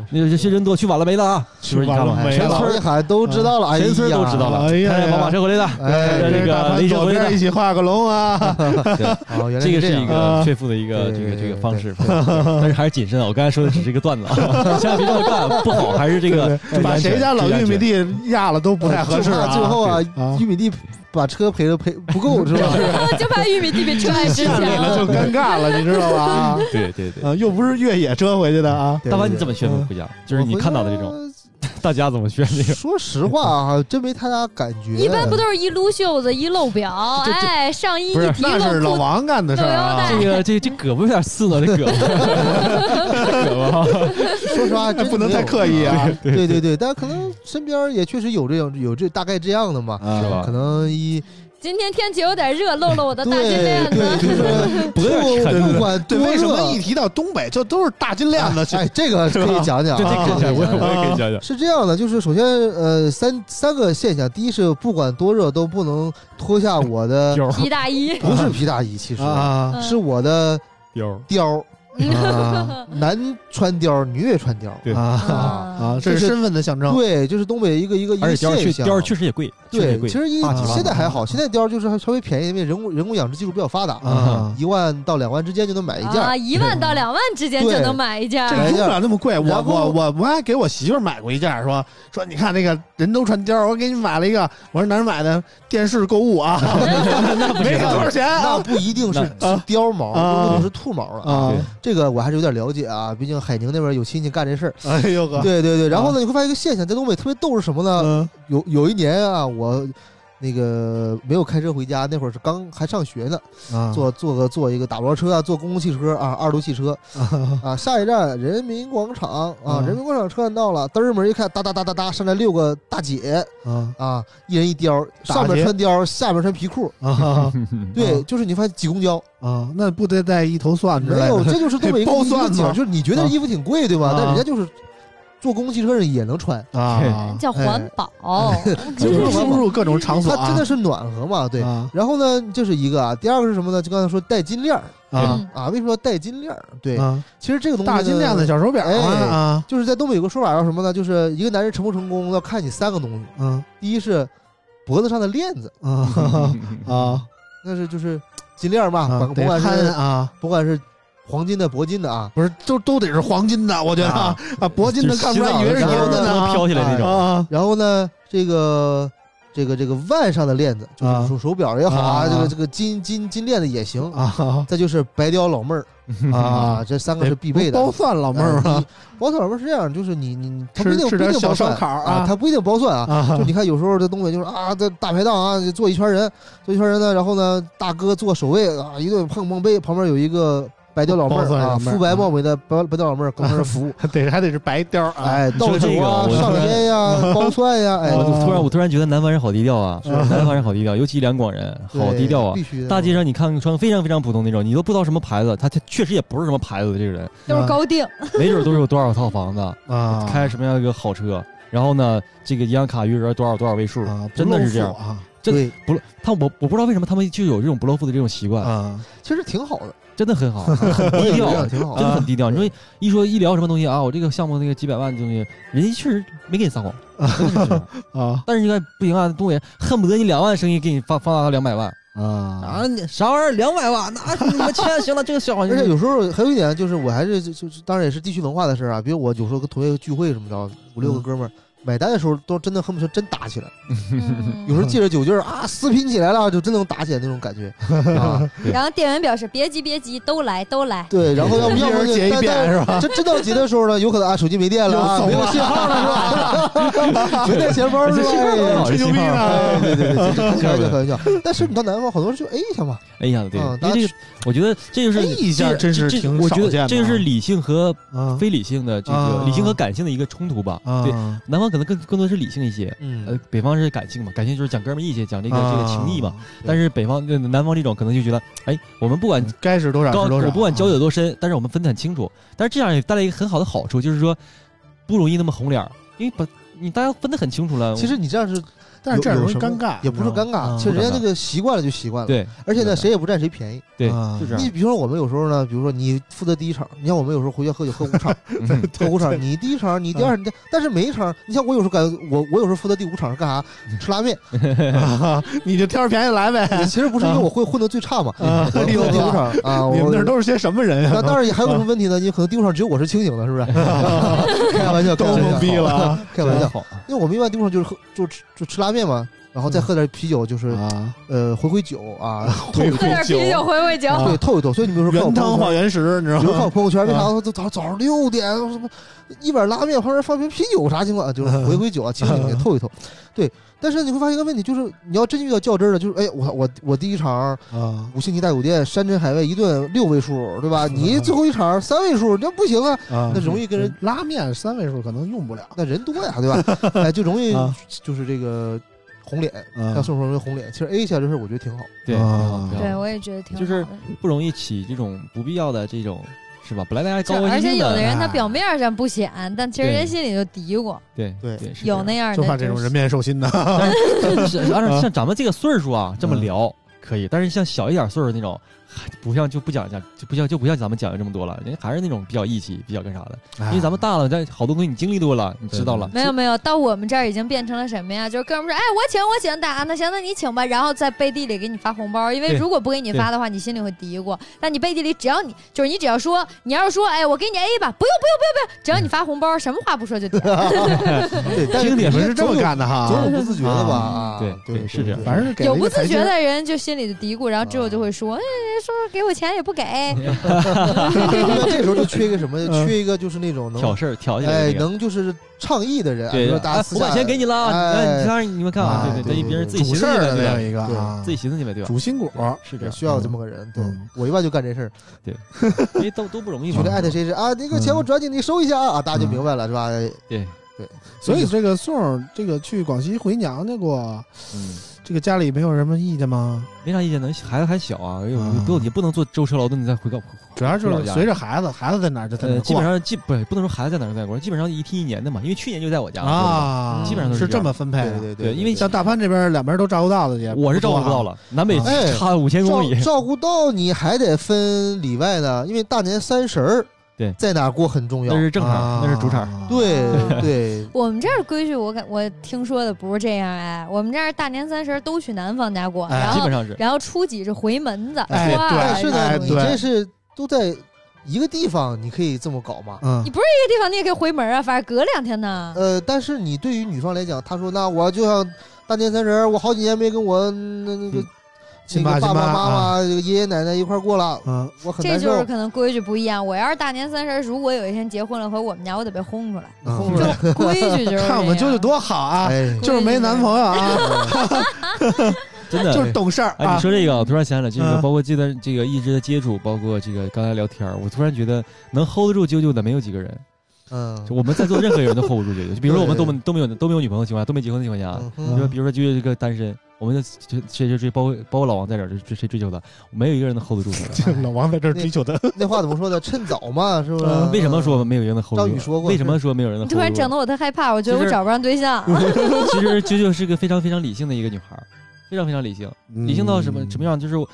[SPEAKER 3] 那个这些人多，去晚了没了啊，全村
[SPEAKER 4] 全村一喊都知道了，
[SPEAKER 3] 全村都知道了，
[SPEAKER 2] 哎呀
[SPEAKER 3] 宝马车回来的，
[SPEAKER 4] 哎
[SPEAKER 3] 这个雷神回来的
[SPEAKER 2] 一，起画个龙啊，<laughs>
[SPEAKER 3] 对，
[SPEAKER 4] 哦，原来
[SPEAKER 3] 这个是一个
[SPEAKER 2] 啊
[SPEAKER 3] 炫富的一个
[SPEAKER 4] 对
[SPEAKER 3] 这个这个方式，<laughs> 但是还是谨慎啊。我刚才说的只是一个段子啊，千万别这么干，不好，还是这个
[SPEAKER 2] 把谁家老玉米地压了都不太合适啊。
[SPEAKER 4] 最后啊
[SPEAKER 2] 啊，
[SPEAKER 4] 玉米地把车赔了赔不够是吧？<laughs>
[SPEAKER 1] 就怕玉米地比车还值
[SPEAKER 2] 下里了就。尴尬了，你知道吧？啊
[SPEAKER 3] 对对对。
[SPEAKER 2] 啊，又不是越野车回去的啊。
[SPEAKER 3] 大凡你怎么炫富回家？就是你看到的这，种。大家怎么选这个？
[SPEAKER 4] 说实话啊，真没太大感觉。
[SPEAKER 1] 一般不都是一撸袖子一露表，
[SPEAKER 3] 这这
[SPEAKER 1] 哎，上衣
[SPEAKER 3] 不是
[SPEAKER 1] 一提
[SPEAKER 2] 那是老王干的事儿啊。
[SPEAKER 3] 这个这这胳膊有点刺了，这胳膊，<laughs> 胳膊。
[SPEAKER 4] 说实话，<laughs> 真
[SPEAKER 2] 不能太刻意啊。
[SPEAKER 4] 对对对，但可能身边也确实有这样有这大概这样的嘛，
[SPEAKER 3] 是吧
[SPEAKER 4] 可能一
[SPEAKER 1] 今天天气有点热，露了我的大金链，子。
[SPEAKER 4] 就是
[SPEAKER 3] 脖子看
[SPEAKER 4] 不不管
[SPEAKER 2] 为什么
[SPEAKER 4] 热
[SPEAKER 2] 一提到东北就都是大金链子？
[SPEAKER 4] 哎，这个 <laughs> 可以讲讲
[SPEAKER 3] 这可以讲，
[SPEAKER 4] 讲讲
[SPEAKER 3] 我也可以讲。讲。
[SPEAKER 4] 是这样的，就是首先呃三三个现象，第一是不管多热都不能脱下我的
[SPEAKER 1] 皮大衣，
[SPEAKER 4] 不是皮大衣，其实
[SPEAKER 2] 啊
[SPEAKER 4] 是我的
[SPEAKER 3] 貂，
[SPEAKER 4] 貂啊，<laughs> 男穿貂，女也穿貂。
[SPEAKER 3] 对
[SPEAKER 2] 啊啊，这是身份的象征。
[SPEAKER 4] 对，就是东北一个一个一个
[SPEAKER 3] 而且貂确
[SPEAKER 4] 现象。
[SPEAKER 3] 貂确实也贵，确实也
[SPEAKER 4] 对，
[SPEAKER 3] 贵。
[SPEAKER 4] 其实一现在还好，现在貂就是还稍微便宜，因为人工人工养殖技术比较发达，
[SPEAKER 2] 啊，
[SPEAKER 4] 一万到两万之间就能买一件。
[SPEAKER 1] 啊，一万到两万之间就能买一件
[SPEAKER 2] 这。用不了那么贵。我我我我还给我媳妇儿买过一件，说说你看那个人都穿貂，我给你买了一个。我说哪儿买的？电视购物啊，<laughs> 没给多少钱
[SPEAKER 4] 那
[SPEAKER 2] 啊
[SPEAKER 4] 不一定是貂毛，
[SPEAKER 2] 啊
[SPEAKER 4] 有可能是兔毛了。
[SPEAKER 2] 啊！
[SPEAKER 4] 这个我还是有点了解啊，毕竟海宁那边有亲戚干这事儿。
[SPEAKER 2] 哎呦哥，
[SPEAKER 4] 对对对，然后呢，你会发现一个现象，在东北特别逗是什么呢？
[SPEAKER 2] 嗯
[SPEAKER 4] 有有一年啊，我那个没有开车回家，那会儿是刚还上学呢，
[SPEAKER 2] 啊
[SPEAKER 4] 坐坐个坐一个打包车啊，坐公共汽车啊，二路汽车啊，下一站人民广场啊，
[SPEAKER 2] 啊
[SPEAKER 4] 人民广场车站到了，嘚儿门一看，哒哒哒哒哒，上来六个大姐
[SPEAKER 2] 啊
[SPEAKER 4] 啊，一人一貂，上面穿貂，下面穿皮裤，
[SPEAKER 2] 啊
[SPEAKER 4] 对，
[SPEAKER 2] 啊
[SPEAKER 4] 就是你发现挤公交
[SPEAKER 2] 啊！那不得带一头蒜之类
[SPEAKER 4] 没有，这就是东北一 <laughs> 个
[SPEAKER 2] 包
[SPEAKER 4] 一个景儿，
[SPEAKER 2] 蒜吗
[SPEAKER 4] 就是你觉得
[SPEAKER 2] 啊
[SPEAKER 4] 衣服挺贵对吧
[SPEAKER 2] 啊？
[SPEAKER 4] 但人家就是坐公共汽车上也能穿，
[SPEAKER 2] 啊，
[SPEAKER 1] 叫 <laughs> 环保，
[SPEAKER 2] 就是输入各种场所啊，
[SPEAKER 4] 它真的是暖和嘛，对。
[SPEAKER 2] 啊。
[SPEAKER 4] 然后呢，这是一个啊，第二个是什么呢？就刚才说戴金链儿。
[SPEAKER 2] 啊。
[SPEAKER 1] 嗯。
[SPEAKER 4] 啊，为什么要戴金链儿？对，
[SPEAKER 2] 啊！
[SPEAKER 4] 其实这个东西
[SPEAKER 2] 大金链子、小手表啊。
[SPEAKER 4] 哎
[SPEAKER 2] 啊。
[SPEAKER 4] 就是在东北有个说法叫什么呢？就是一个男人成不成功要看你三个东西，
[SPEAKER 2] 嗯
[SPEAKER 4] 第一是脖子上的链子，
[SPEAKER 2] 啊。<laughs> 啊。
[SPEAKER 4] 那是就是金链儿嘛，
[SPEAKER 2] 啊！
[SPEAKER 4] 甭甭管是
[SPEAKER 2] 啊，
[SPEAKER 4] 甭管是黄金的、铂金的啊，
[SPEAKER 2] 不是，都都得是黄金的，我觉得。啊，啊铂金的看不出来，以为是牛的呢啊
[SPEAKER 3] 飘起来那种。
[SPEAKER 2] 啊
[SPEAKER 4] 然后呢，这个这个这个腕上的链子，就
[SPEAKER 2] 啊。
[SPEAKER 4] 是手手表也好啊，
[SPEAKER 2] 啊。
[SPEAKER 4] 这个这个金金金链子也行。
[SPEAKER 2] 啊。
[SPEAKER 4] 再就是白貂老妹儿。啊，
[SPEAKER 2] 啊！
[SPEAKER 4] 这三个是必备的。
[SPEAKER 2] 包蒜老妹儿啊。
[SPEAKER 4] 包蒜老妹儿是这样，就是你你他不一定不一定包蒜啊，他不一定包蒜啊。
[SPEAKER 2] 啊。
[SPEAKER 4] 就你看，有时候这东北就是啊，这大排档啊，坐一圈人，坐一圈人呢，然后呢，大哥做守卫啊，一顿碰碰杯，旁边有一个白貂老妹儿啊，肤白貌美的白白貂老妹儿搁那儿服。<laughs> 务，
[SPEAKER 2] 得还得是白貂啊！
[SPEAKER 4] 哎，倒
[SPEAKER 3] 说这个
[SPEAKER 4] 酒啊，上烟呀，包蒜呀，哎，
[SPEAKER 3] 我突然我突然觉得南方人好低调啊，南方人好低调，尤其两广人好低调啊。
[SPEAKER 4] 必。须的。
[SPEAKER 3] 大街上你看穿非常非常普通那种，你都不知道什么牌子，他他确实也不是什么牌子的这个人，
[SPEAKER 1] 都是高定，<laughs>
[SPEAKER 3] 没准都是有多少套房子，
[SPEAKER 2] 啊，
[SPEAKER 3] 开什么样一个好车，然后呢，这个银行卡余额多少多少位数
[SPEAKER 2] 啊，，
[SPEAKER 3] 真的是这样。
[SPEAKER 2] 啊
[SPEAKER 3] 真
[SPEAKER 4] 对，
[SPEAKER 3] 不他我我不知道为什么他们就有这种不露富的这种习惯，
[SPEAKER 2] 啊。
[SPEAKER 4] 其实挺好的，
[SPEAKER 3] 真的很好，<laughs> 很低调，
[SPEAKER 4] 挺好
[SPEAKER 3] 真的很低调。
[SPEAKER 4] 啊
[SPEAKER 3] 你说一说医疗什么东西啊，我这个项目那个几百万的东西，人家确实没给你撒谎。<laughs>
[SPEAKER 2] 啊
[SPEAKER 3] 但是你看不行啊，东北恨不得你两万生意给你放放大到两百万
[SPEAKER 2] 啊
[SPEAKER 3] 啊，啥玩意儿两百万？那你们钱行了，这个小 <laughs>
[SPEAKER 4] 而且有时候还有一点就是，我还是就就是当然也是地区文化的事儿啊，比如我有时候跟同学聚会什么的，五六个哥们儿买单的时候都真的恨不得真打起来，
[SPEAKER 1] 嗯
[SPEAKER 4] 有时候借着酒劲儿啊撕拼起来了，就真能打起来那种感觉 <laughs> 啊。
[SPEAKER 1] 然后店员表示别急别急，都来都来。
[SPEAKER 4] 对，然后要不
[SPEAKER 2] 一
[SPEAKER 4] 要不就
[SPEAKER 2] 人结一遍是吧？
[SPEAKER 4] 真真到结的时候呢，有可能啊手机没电了啊，没有信号了是吧？<laughs> 没带钱包是吧？哎
[SPEAKER 2] 吹牛逼呢
[SPEAKER 4] 哎，对对对，这 <laughs> 开玩笑开玩笑。但是你到南方，好多人就 A 一下嘛，
[SPEAKER 3] 哎呀，对，
[SPEAKER 4] 嗯
[SPEAKER 3] 因为这个，我觉得这就是
[SPEAKER 2] 哎一下
[SPEAKER 3] 这
[SPEAKER 2] 真是挺
[SPEAKER 3] 这我觉
[SPEAKER 2] 少见的
[SPEAKER 3] 得这就是
[SPEAKER 2] 啊
[SPEAKER 3] 理性和
[SPEAKER 2] 啊
[SPEAKER 3] 非理性的这个
[SPEAKER 2] 啊
[SPEAKER 3] 理性和感性的一个冲突吧。
[SPEAKER 2] 啊
[SPEAKER 3] 对，南方可能更更多是理性一些，
[SPEAKER 4] 嗯
[SPEAKER 3] 呃，北方是感性嘛，感性就是讲哥们儿义气，讲这个这个情谊嘛。
[SPEAKER 2] 啊
[SPEAKER 3] 但是北方呃南方这种可能就觉得，哎，我们不管
[SPEAKER 2] 该是多少
[SPEAKER 3] 高，
[SPEAKER 2] 是多少，
[SPEAKER 3] 我不管交友多深，但是我们分得很清楚。但是这样也带来一个很好的好处，就是说不容易那么红脸儿，因为把你大家分得很清楚了。
[SPEAKER 4] 其实你这样是
[SPEAKER 2] 但是这样容易尴尬，
[SPEAKER 4] 也不是尴尬，其实人家那个习惯了就习惯了。，
[SPEAKER 3] 对
[SPEAKER 4] 而且呢，谁也不占谁便宜。
[SPEAKER 3] 对，
[SPEAKER 2] 啊
[SPEAKER 3] 就这样
[SPEAKER 4] 你。比如说我们有时候呢，比如说你负责第一场，你像我们有时候回去喝酒喝五场，
[SPEAKER 3] 嗯
[SPEAKER 4] 喝五场，你第一场，你第二，你，但是每一场，你像我有时候感觉我我有时候负责第五场是干啥？吃拉面。<laughs>
[SPEAKER 2] 啊你就挑着便宜来呗。
[SPEAKER 4] 其实不是因为我会混的最差嘛，第五场啊，我
[SPEAKER 2] 你们那都是些什么人
[SPEAKER 4] 那
[SPEAKER 2] 呀？
[SPEAKER 4] 当然也还有什么问题呢？你可能第五场只有我是清醒的，是不是？<laughs> 开玩笑，开
[SPEAKER 2] 都
[SPEAKER 4] 玩笑
[SPEAKER 2] 懵逼了啊
[SPEAKER 4] 开玩笑。
[SPEAKER 3] 好，
[SPEAKER 4] 因为我们一般第五场就是喝，就吃就吃拉方便吗？然后再喝点啤酒，就是
[SPEAKER 2] 啊！
[SPEAKER 4] 呃回回酒啊，<laughs>
[SPEAKER 2] 透
[SPEAKER 1] 喝点啤酒回回酒。
[SPEAKER 2] 啊
[SPEAKER 4] 对，透一透。所以你比如说看我
[SPEAKER 2] 原汤
[SPEAKER 4] 朋友圈，
[SPEAKER 2] 化原食，你知道
[SPEAKER 4] 比如看我
[SPEAKER 2] 吗？
[SPEAKER 4] 朋友圈，为啥
[SPEAKER 2] 啊
[SPEAKER 4] 早早早上六点什么一碗拉面旁边放瓶啤酒啥情况？就是 <laughs> 回回酒啊，清醒点透一透。对，但是你会发现一个问题，就是你要真遇到较真儿的，就是哎，我我我第一场
[SPEAKER 2] 啊，
[SPEAKER 4] 五星级大酒店山珍海味一顿六位数，对吧？你最后一场三位数，那不行啊，
[SPEAKER 2] 啊
[SPEAKER 4] 那容易跟人
[SPEAKER 2] 拉面三位数可能用不了。
[SPEAKER 4] 那人多呀，对吧？<laughs> 哎，就容易
[SPEAKER 2] 啊
[SPEAKER 4] 就是这个红脸，
[SPEAKER 2] 啊
[SPEAKER 4] 像宋说容易红脸。其实 A 一下这事儿我觉得挺好。
[SPEAKER 3] 对，
[SPEAKER 2] 啊
[SPEAKER 3] 挺好挺好
[SPEAKER 1] 对，我也觉得挺好。
[SPEAKER 3] 就是不容易起这种不必要的这种，是吧？本来大家
[SPEAKER 1] 就
[SPEAKER 3] 高高
[SPEAKER 1] 而且有的人他表面上不显，但其实
[SPEAKER 3] 对
[SPEAKER 1] 人心里就嘀咕，
[SPEAKER 3] 对
[SPEAKER 4] 对
[SPEAKER 3] 对，是
[SPEAKER 1] 有那样的。
[SPEAKER 2] 就怕这种人面兽心的。<laughs>
[SPEAKER 3] 但是是是按照像咱们这个岁数啊，这么
[SPEAKER 2] 嗯
[SPEAKER 3] 聊可以，但是像小一点岁数那种，还不像就不讲讲就不像就不像咱们讲究这么多了，人家还是那种比较义气，比较干啥的。因为咱们大了，但好多东西你经历多了，你知道了。
[SPEAKER 1] 没有没有，到我们这儿已经变成了什么呀？就是哥们说，哎，我请我请，大那行，那你请吧，然后在背地里给你发红包，因为如果不给你发的话，你心里会嘀咕。但你背地里只要你就是你只要说，你要是说，哎，我给你 A 吧，不用不用不用不用，只要你发红包，<laughs> 什么话不说就点。<laughs>
[SPEAKER 4] 对，但是
[SPEAKER 2] 听你们是这么干的哈
[SPEAKER 4] 总有不自觉的吧？
[SPEAKER 3] 对
[SPEAKER 4] 对
[SPEAKER 3] 对是这样
[SPEAKER 2] 反正是给
[SPEAKER 1] 有不自觉的人就心里就嘀咕，然后之后就会说，哎，说给我钱也不给，<laughs>
[SPEAKER 4] 那这时候就缺一个什么？
[SPEAKER 2] 嗯
[SPEAKER 4] 缺一个就是那种能
[SPEAKER 3] 挑事儿挑起来
[SPEAKER 4] 哎。能就是倡议的人，
[SPEAKER 3] 对，我把钱给你了，你看你们看啊，
[SPEAKER 4] 啊
[SPEAKER 3] 对对，
[SPEAKER 4] 对
[SPEAKER 3] 等于别人
[SPEAKER 4] 对
[SPEAKER 3] 自己寻思去
[SPEAKER 2] 样一个
[SPEAKER 4] 对
[SPEAKER 2] 啊，
[SPEAKER 3] 自己寻思去呗，对吧？
[SPEAKER 2] 主心骨
[SPEAKER 3] 是这样，
[SPEAKER 4] 需要这么个人。对
[SPEAKER 2] 嗯
[SPEAKER 4] 我一般就干这事儿，<laughs>
[SPEAKER 3] 因为都都不容易嘛
[SPEAKER 4] 觉得。艾特谁谁啊，那个钱我转给，你收一下啊，啊大家就明白了是吧？
[SPEAKER 3] 对，对
[SPEAKER 2] 所以这个宋这个去广西回娘家过，
[SPEAKER 3] 嗯，
[SPEAKER 2] 这个家里没有什么意见吗？
[SPEAKER 3] 没啥意见的，孩子还小啊，有
[SPEAKER 2] 啊
[SPEAKER 3] 不也不能坐舟车劳顿你再回到。
[SPEAKER 2] 主要就是随着孩子，孩子在哪儿就在
[SPEAKER 3] 基本上基不不能说孩子在哪儿在哪儿，基本上一梯一年的嘛，因为去年就在我家
[SPEAKER 2] 啊，
[SPEAKER 3] 基本上都
[SPEAKER 2] 是
[SPEAKER 3] 这样
[SPEAKER 2] 么分配对。
[SPEAKER 4] 对
[SPEAKER 3] 对因为
[SPEAKER 2] 像大潘这边两边都照顾到的也，
[SPEAKER 3] 我是照顾不到
[SPEAKER 2] 了。
[SPEAKER 3] 南北
[SPEAKER 4] 哎
[SPEAKER 3] 差五千公里
[SPEAKER 4] 照。照顾到你还得分里外的，因为大年三十儿
[SPEAKER 3] 对
[SPEAKER 4] 在哪儿过很重要
[SPEAKER 3] 那。是正常，那是主场。。
[SPEAKER 4] 对 <laughs> 对，
[SPEAKER 1] 我们这儿规矩我感我听说的不是这样哎，我们这儿大年三十都去男方家过，
[SPEAKER 2] 哎
[SPEAKER 1] 然后
[SPEAKER 3] 基本上是
[SPEAKER 1] 然后初几是回门子，
[SPEAKER 2] 哎对
[SPEAKER 1] 初二
[SPEAKER 4] 但是
[SPEAKER 2] 哎
[SPEAKER 4] 呢，你这是都在一个地方，你可以这么搞吗？
[SPEAKER 2] 嗯
[SPEAKER 1] 你不是一个地方，你也可以回门啊，反正隔两天呢。
[SPEAKER 4] 呃，但是你对于女方来讲，她说那我就像大年三十，我好几年没跟我那那个
[SPEAKER 3] 嗯
[SPEAKER 2] 亲
[SPEAKER 4] 那个爸
[SPEAKER 2] 爸亲妈
[SPEAKER 4] 妈妈、这个爷爷奶奶一块过了，
[SPEAKER 2] 嗯，
[SPEAKER 4] 我很难受。
[SPEAKER 1] 这就是可能规矩不一样。我要是大年三十，如果有一天结婚了，回我们家，我得被轰出来。
[SPEAKER 4] 嗯
[SPEAKER 2] 轰出来
[SPEAKER 1] 规矩就是 <laughs>
[SPEAKER 2] 看我们舅舅多好啊，
[SPEAKER 4] 哎，
[SPEAKER 2] 就是没男朋友啊，<laughs>
[SPEAKER 3] 真的
[SPEAKER 2] 就是懂事儿
[SPEAKER 3] 哎，
[SPEAKER 2] 啊
[SPEAKER 3] 你。说这个，我突然想起来，这个
[SPEAKER 2] 嗯
[SPEAKER 3] 包括这段这个一直的接触，包括这个刚才聊天，我突然觉得能 hold 得住舅舅的没有几个人。
[SPEAKER 4] 嗯
[SPEAKER 3] 我们在座任何人都 hold 不住舅舅。就比如说我们都没都没有都没有女朋友的情况下，都没结婚的情况下，
[SPEAKER 4] 嗯
[SPEAKER 3] 你说比如说舅舅这个单身，我们就就谁谁追，包括包括老王在这儿，追谁追求他，没有一个人能 hold 得住他。<laughs>
[SPEAKER 2] 老王在这儿追求他，
[SPEAKER 4] 那话怎么说呢？趁早嘛，是不是？
[SPEAKER 2] 嗯
[SPEAKER 3] 为什么说没有人能 hold 住？
[SPEAKER 4] 张宇说过
[SPEAKER 3] 为什么说没有人能 hold 住？
[SPEAKER 1] 突然整得我特害怕，我觉得我找不上对象。<laughs> <laughs>
[SPEAKER 3] 其实啾啾是个非常非常理性的一个女孩儿，非常非常理性，理性到什么什么样？就是我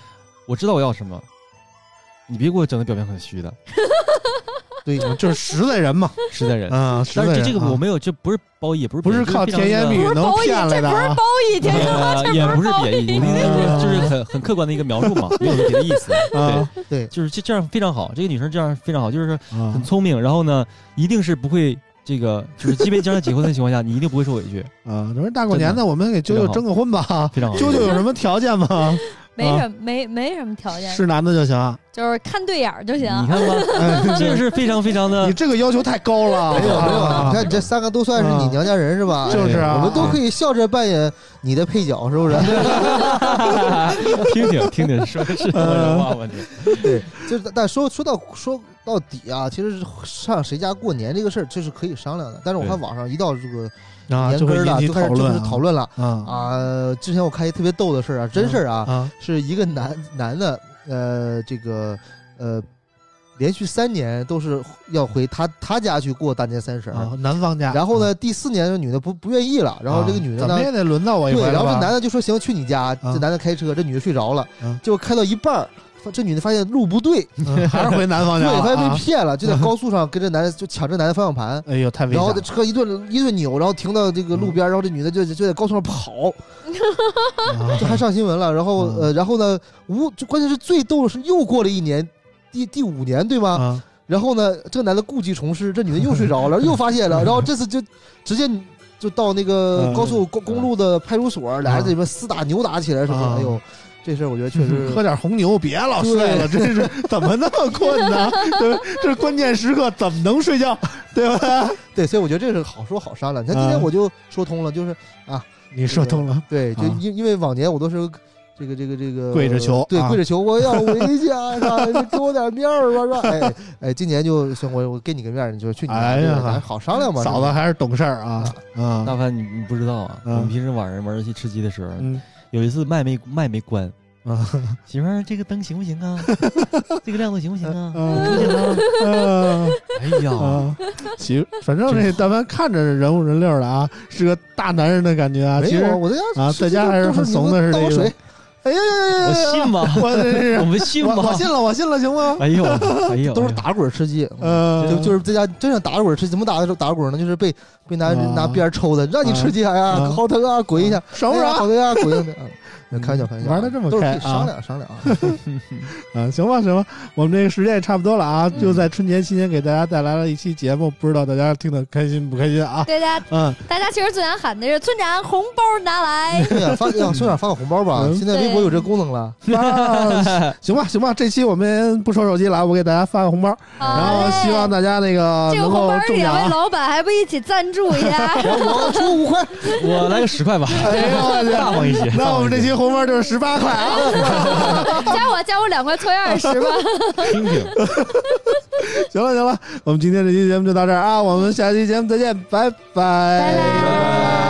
[SPEAKER 3] 我知道我要什么，你别给我整的表面很虚的，
[SPEAKER 4] 对，
[SPEAKER 2] 嗯就是实在人嘛，<laughs>
[SPEAKER 3] 实在人。
[SPEAKER 2] 啊，实在
[SPEAKER 3] 但是这这个我没有，这不是褒义，不是
[SPEAKER 2] 不是靠甜言蜜语能
[SPEAKER 1] 不是褒义，
[SPEAKER 2] 骗来的啊
[SPEAKER 1] 这不是褒。义，天生
[SPEAKER 3] 呃，也不是贬义，我的意思就是 <laughs> 就是很很客观的一个描述嘛，<laughs> 没有别的意思。对，
[SPEAKER 2] 啊
[SPEAKER 4] 对，
[SPEAKER 3] 就是这这样非常好，这个女生这样非常好，就是很聪明，然后呢，一定是不会这个就是即便将来结婚的情况下，你一定不会受委屈，
[SPEAKER 2] 啊，这大过年的，我们给舅舅征个婚吧。
[SPEAKER 3] 非常好。
[SPEAKER 2] 舅舅有什么条件吗？
[SPEAKER 1] 没什么没没什么条件，
[SPEAKER 2] 是男的就行。
[SPEAKER 1] 就是看对眼儿就行
[SPEAKER 3] 你。看吧，<laughs> 这是非常非常的
[SPEAKER 2] 你这个要求太高了。
[SPEAKER 4] 没有没有，
[SPEAKER 2] 啊
[SPEAKER 4] 你看你这三个都算是你娘家人是吧？
[SPEAKER 2] 就是啊
[SPEAKER 4] 我们都可以笑着扮演你的配角，是不是？<laughs>
[SPEAKER 3] 听听听听说的是什么人话吗？你 <laughs>
[SPEAKER 4] 对，就是但说说到说到底啊，其实上谁家过年这个事儿，这是可以商量的。但是我看网上一到这个
[SPEAKER 2] 啊，
[SPEAKER 4] 年根儿了，就开始就
[SPEAKER 2] 讨论
[SPEAKER 4] 是讨论了
[SPEAKER 2] 啊
[SPEAKER 4] 啊。之前我看一特别逗的事儿啊，真事儿啊，
[SPEAKER 2] 啊
[SPEAKER 4] 是一个男 <laughs> 男的，呃，这个呃，连续三年都是要回他他家去过大年三十儿。
[SPEAKER 2] 啊，男方家。
[SPEAKER 4] 然后呢，第四年这女的不不愿意了，然后这个女的呢
[SPEAKER 2] 啊怎么，也得轮到我一回
[SPEAKER 4] 对，然后这男的就说行，去你家。这男的开车，这女的睡着了
[SPEAKER 2] 嗯，
[SPEAKER 4] 结果开到一半儿，发这女的发现路不对，
[SPEAKER 2] 嗯还是回男方
[SPEAKER 4] 对，
[SPEAKER 2] 家对。
[SPEAKER 4] 发现被
[SPEAKER 2] 啊
[SPEAKER 4] 骗了，就在高速上跟这男的就抢这男的方向盘。
[SPEAKER 2] 哎呦，太危险了
[SPEAKER 4] 然后这。车一顿一顿扭，然后停到这个路边，然后这女的就就在高速上跑，<laughs>
[SPEAKER 2] 啊
[SPEAKER 4] 这还上新闻了。然后
[SPEAKER 2] 嗯
[SPEAKER 4] 呃，然后呢，无就关键是最逗的是又过了一年，第第五年对吗？
[SPEAKER 2] 啊
[SPEAKER 4] 然后呢，这个男的故技重施，这女的又睡着了，又发现了，然后这次就直接就到那个
[SPEAKER 2] 嗯
[SPEAKER 4] 高速公公路的派出所，俩人在里面厮打扭打起来什么。哎呦，这事儿我觉得确实 <laughs>
[SPEAKER 2] 喝点红牛，别老睡了，真是怎么那么困呢？<laughs> 这这关键时刻怎么能睡觉？对吧？<laughs>
[SPEAKER 4] 对，所以我觉得这是好说好商量。你看今天
[SPEAKER 2] 啊
[SPEAKER 4] 我就说通了，就是啊
[SPEAKER 2] 你说通了，
[SPEAKER 4] 对，就
[SPEAKER 2] 啊
[SPEAKER 4] 因因为往年我都是这个这个这个
[SPEAKER 2] 跪着求
[SPEAKER 4] 对，
[SPEAKER 2] 啊
[SPEAKER 4] 跪着求我要回家，是吧？你给我点面儿吧，是吧？哎哎，今年就行，我我给你个面儿，你就去你家，好商量嘛。
[SPEAKER 2] 嫂子还是懂事儿啊嗯
[SPEAKER 3] 大凡你你不知道啊，我
[SPEAKER 2] 嗯
[SPEAKER 3] 们平时晚上玩游戏吃鸡的时候，
[SPEAKER 2] 嗯
[SPEAKER 3] 有一次麦没麦没关，
[SPEAKER 2] 啊
[SPEAKER 3] 媳妇儿这个灯行不行啊？<laughs> 这个亮度行不行啊？
[SPEAKER 2] 啊
[SPEAKER 3] 不行啊！
[SPEAKER 2] 啊
[SPEAKER 3] 哎呀，
[SPEAKER 2] 啊！行，反正这但凡看着人五人六的啊，是个大男人的感觉啊。其实
[SPEAKER 4] 我在家
[SPEAKER 2] 啊在家还是很怂的是这个。
[SPEAKER 4] 哎呀！
[SPEAKER 3] 我信吗？
[SPEAKER 2] 我真是
[SPEAKER 3] 我们信吗？
[SPEAKER 2] 我我信了，我信了，行吗？
[SPEAKER 3] 哎呦，哎呦，
[SPEAKER 4] 都是打滚吃鸡，
[SPEAKER 2] 呃，
[SPEAKER 4] 就就是在家真想打滚吃鸡，怎么打的打滚呢？就是被被拿
[SPEAKER 2] 啊
[SPEAKER 4] 拿鞭儿抽的，让你吃鸡哎呀
[SPEAKER 2] 啊，
[SPEAKER 4] 好疼啊，滚一下，
[SPEAKER 2] 爽不爽？
[SPEAKER 4] 好疼啊，滚一下。啊开玩笑，开玩笑，
[SPEAKER 2] 玩的这么开啊
[SPEAKER 4] 商量商量啊。<laughs>
[SPEAKER 2] 啊，行吧，行吧，我们这个时间也差不多了啊，就在春节期间给大家带来了一期节目，不知道大家听得开心不开心啊？
[SPEAKER 1] 大家
[SPEAKER 2] 嗯，
[SPEAKER 1] 大家其实最想喊的是村长红包拿来，<laughs>
[SPEAKER 4] 对呀，发让村长发个红包吧
[SPEAKER 2] 嗯，
[SPEAKER 4] 现在微博有这功能了。
[SPEAKER 2] 啊 <laughs> 行吧，行吧，这期我们不收手机了，我给大家发个红包，然后希望大家那个能够
[SPEAKER 1] 这个红包
[SPEAKER 2] 中奖啊。
[SPEAKER 1] 两位老板还不一起赞助一下？
[SPEAKER 4] 我出五块，
[SPEAKER 3] 我来个十块吧，大方一些。
[SPEAKER 2] 那我们这期红包就是十八块啊！<laughs>
[SPEAKER 1] 加我加我两块凑一二十吧。
[SPEAKER 3] 听听。<laughs>
[SPEAKER 2] 行了行了，我们今天这期节目就到这儿啊，我们下期节目再见，拜拜
[SPEAKER 1] 拜拜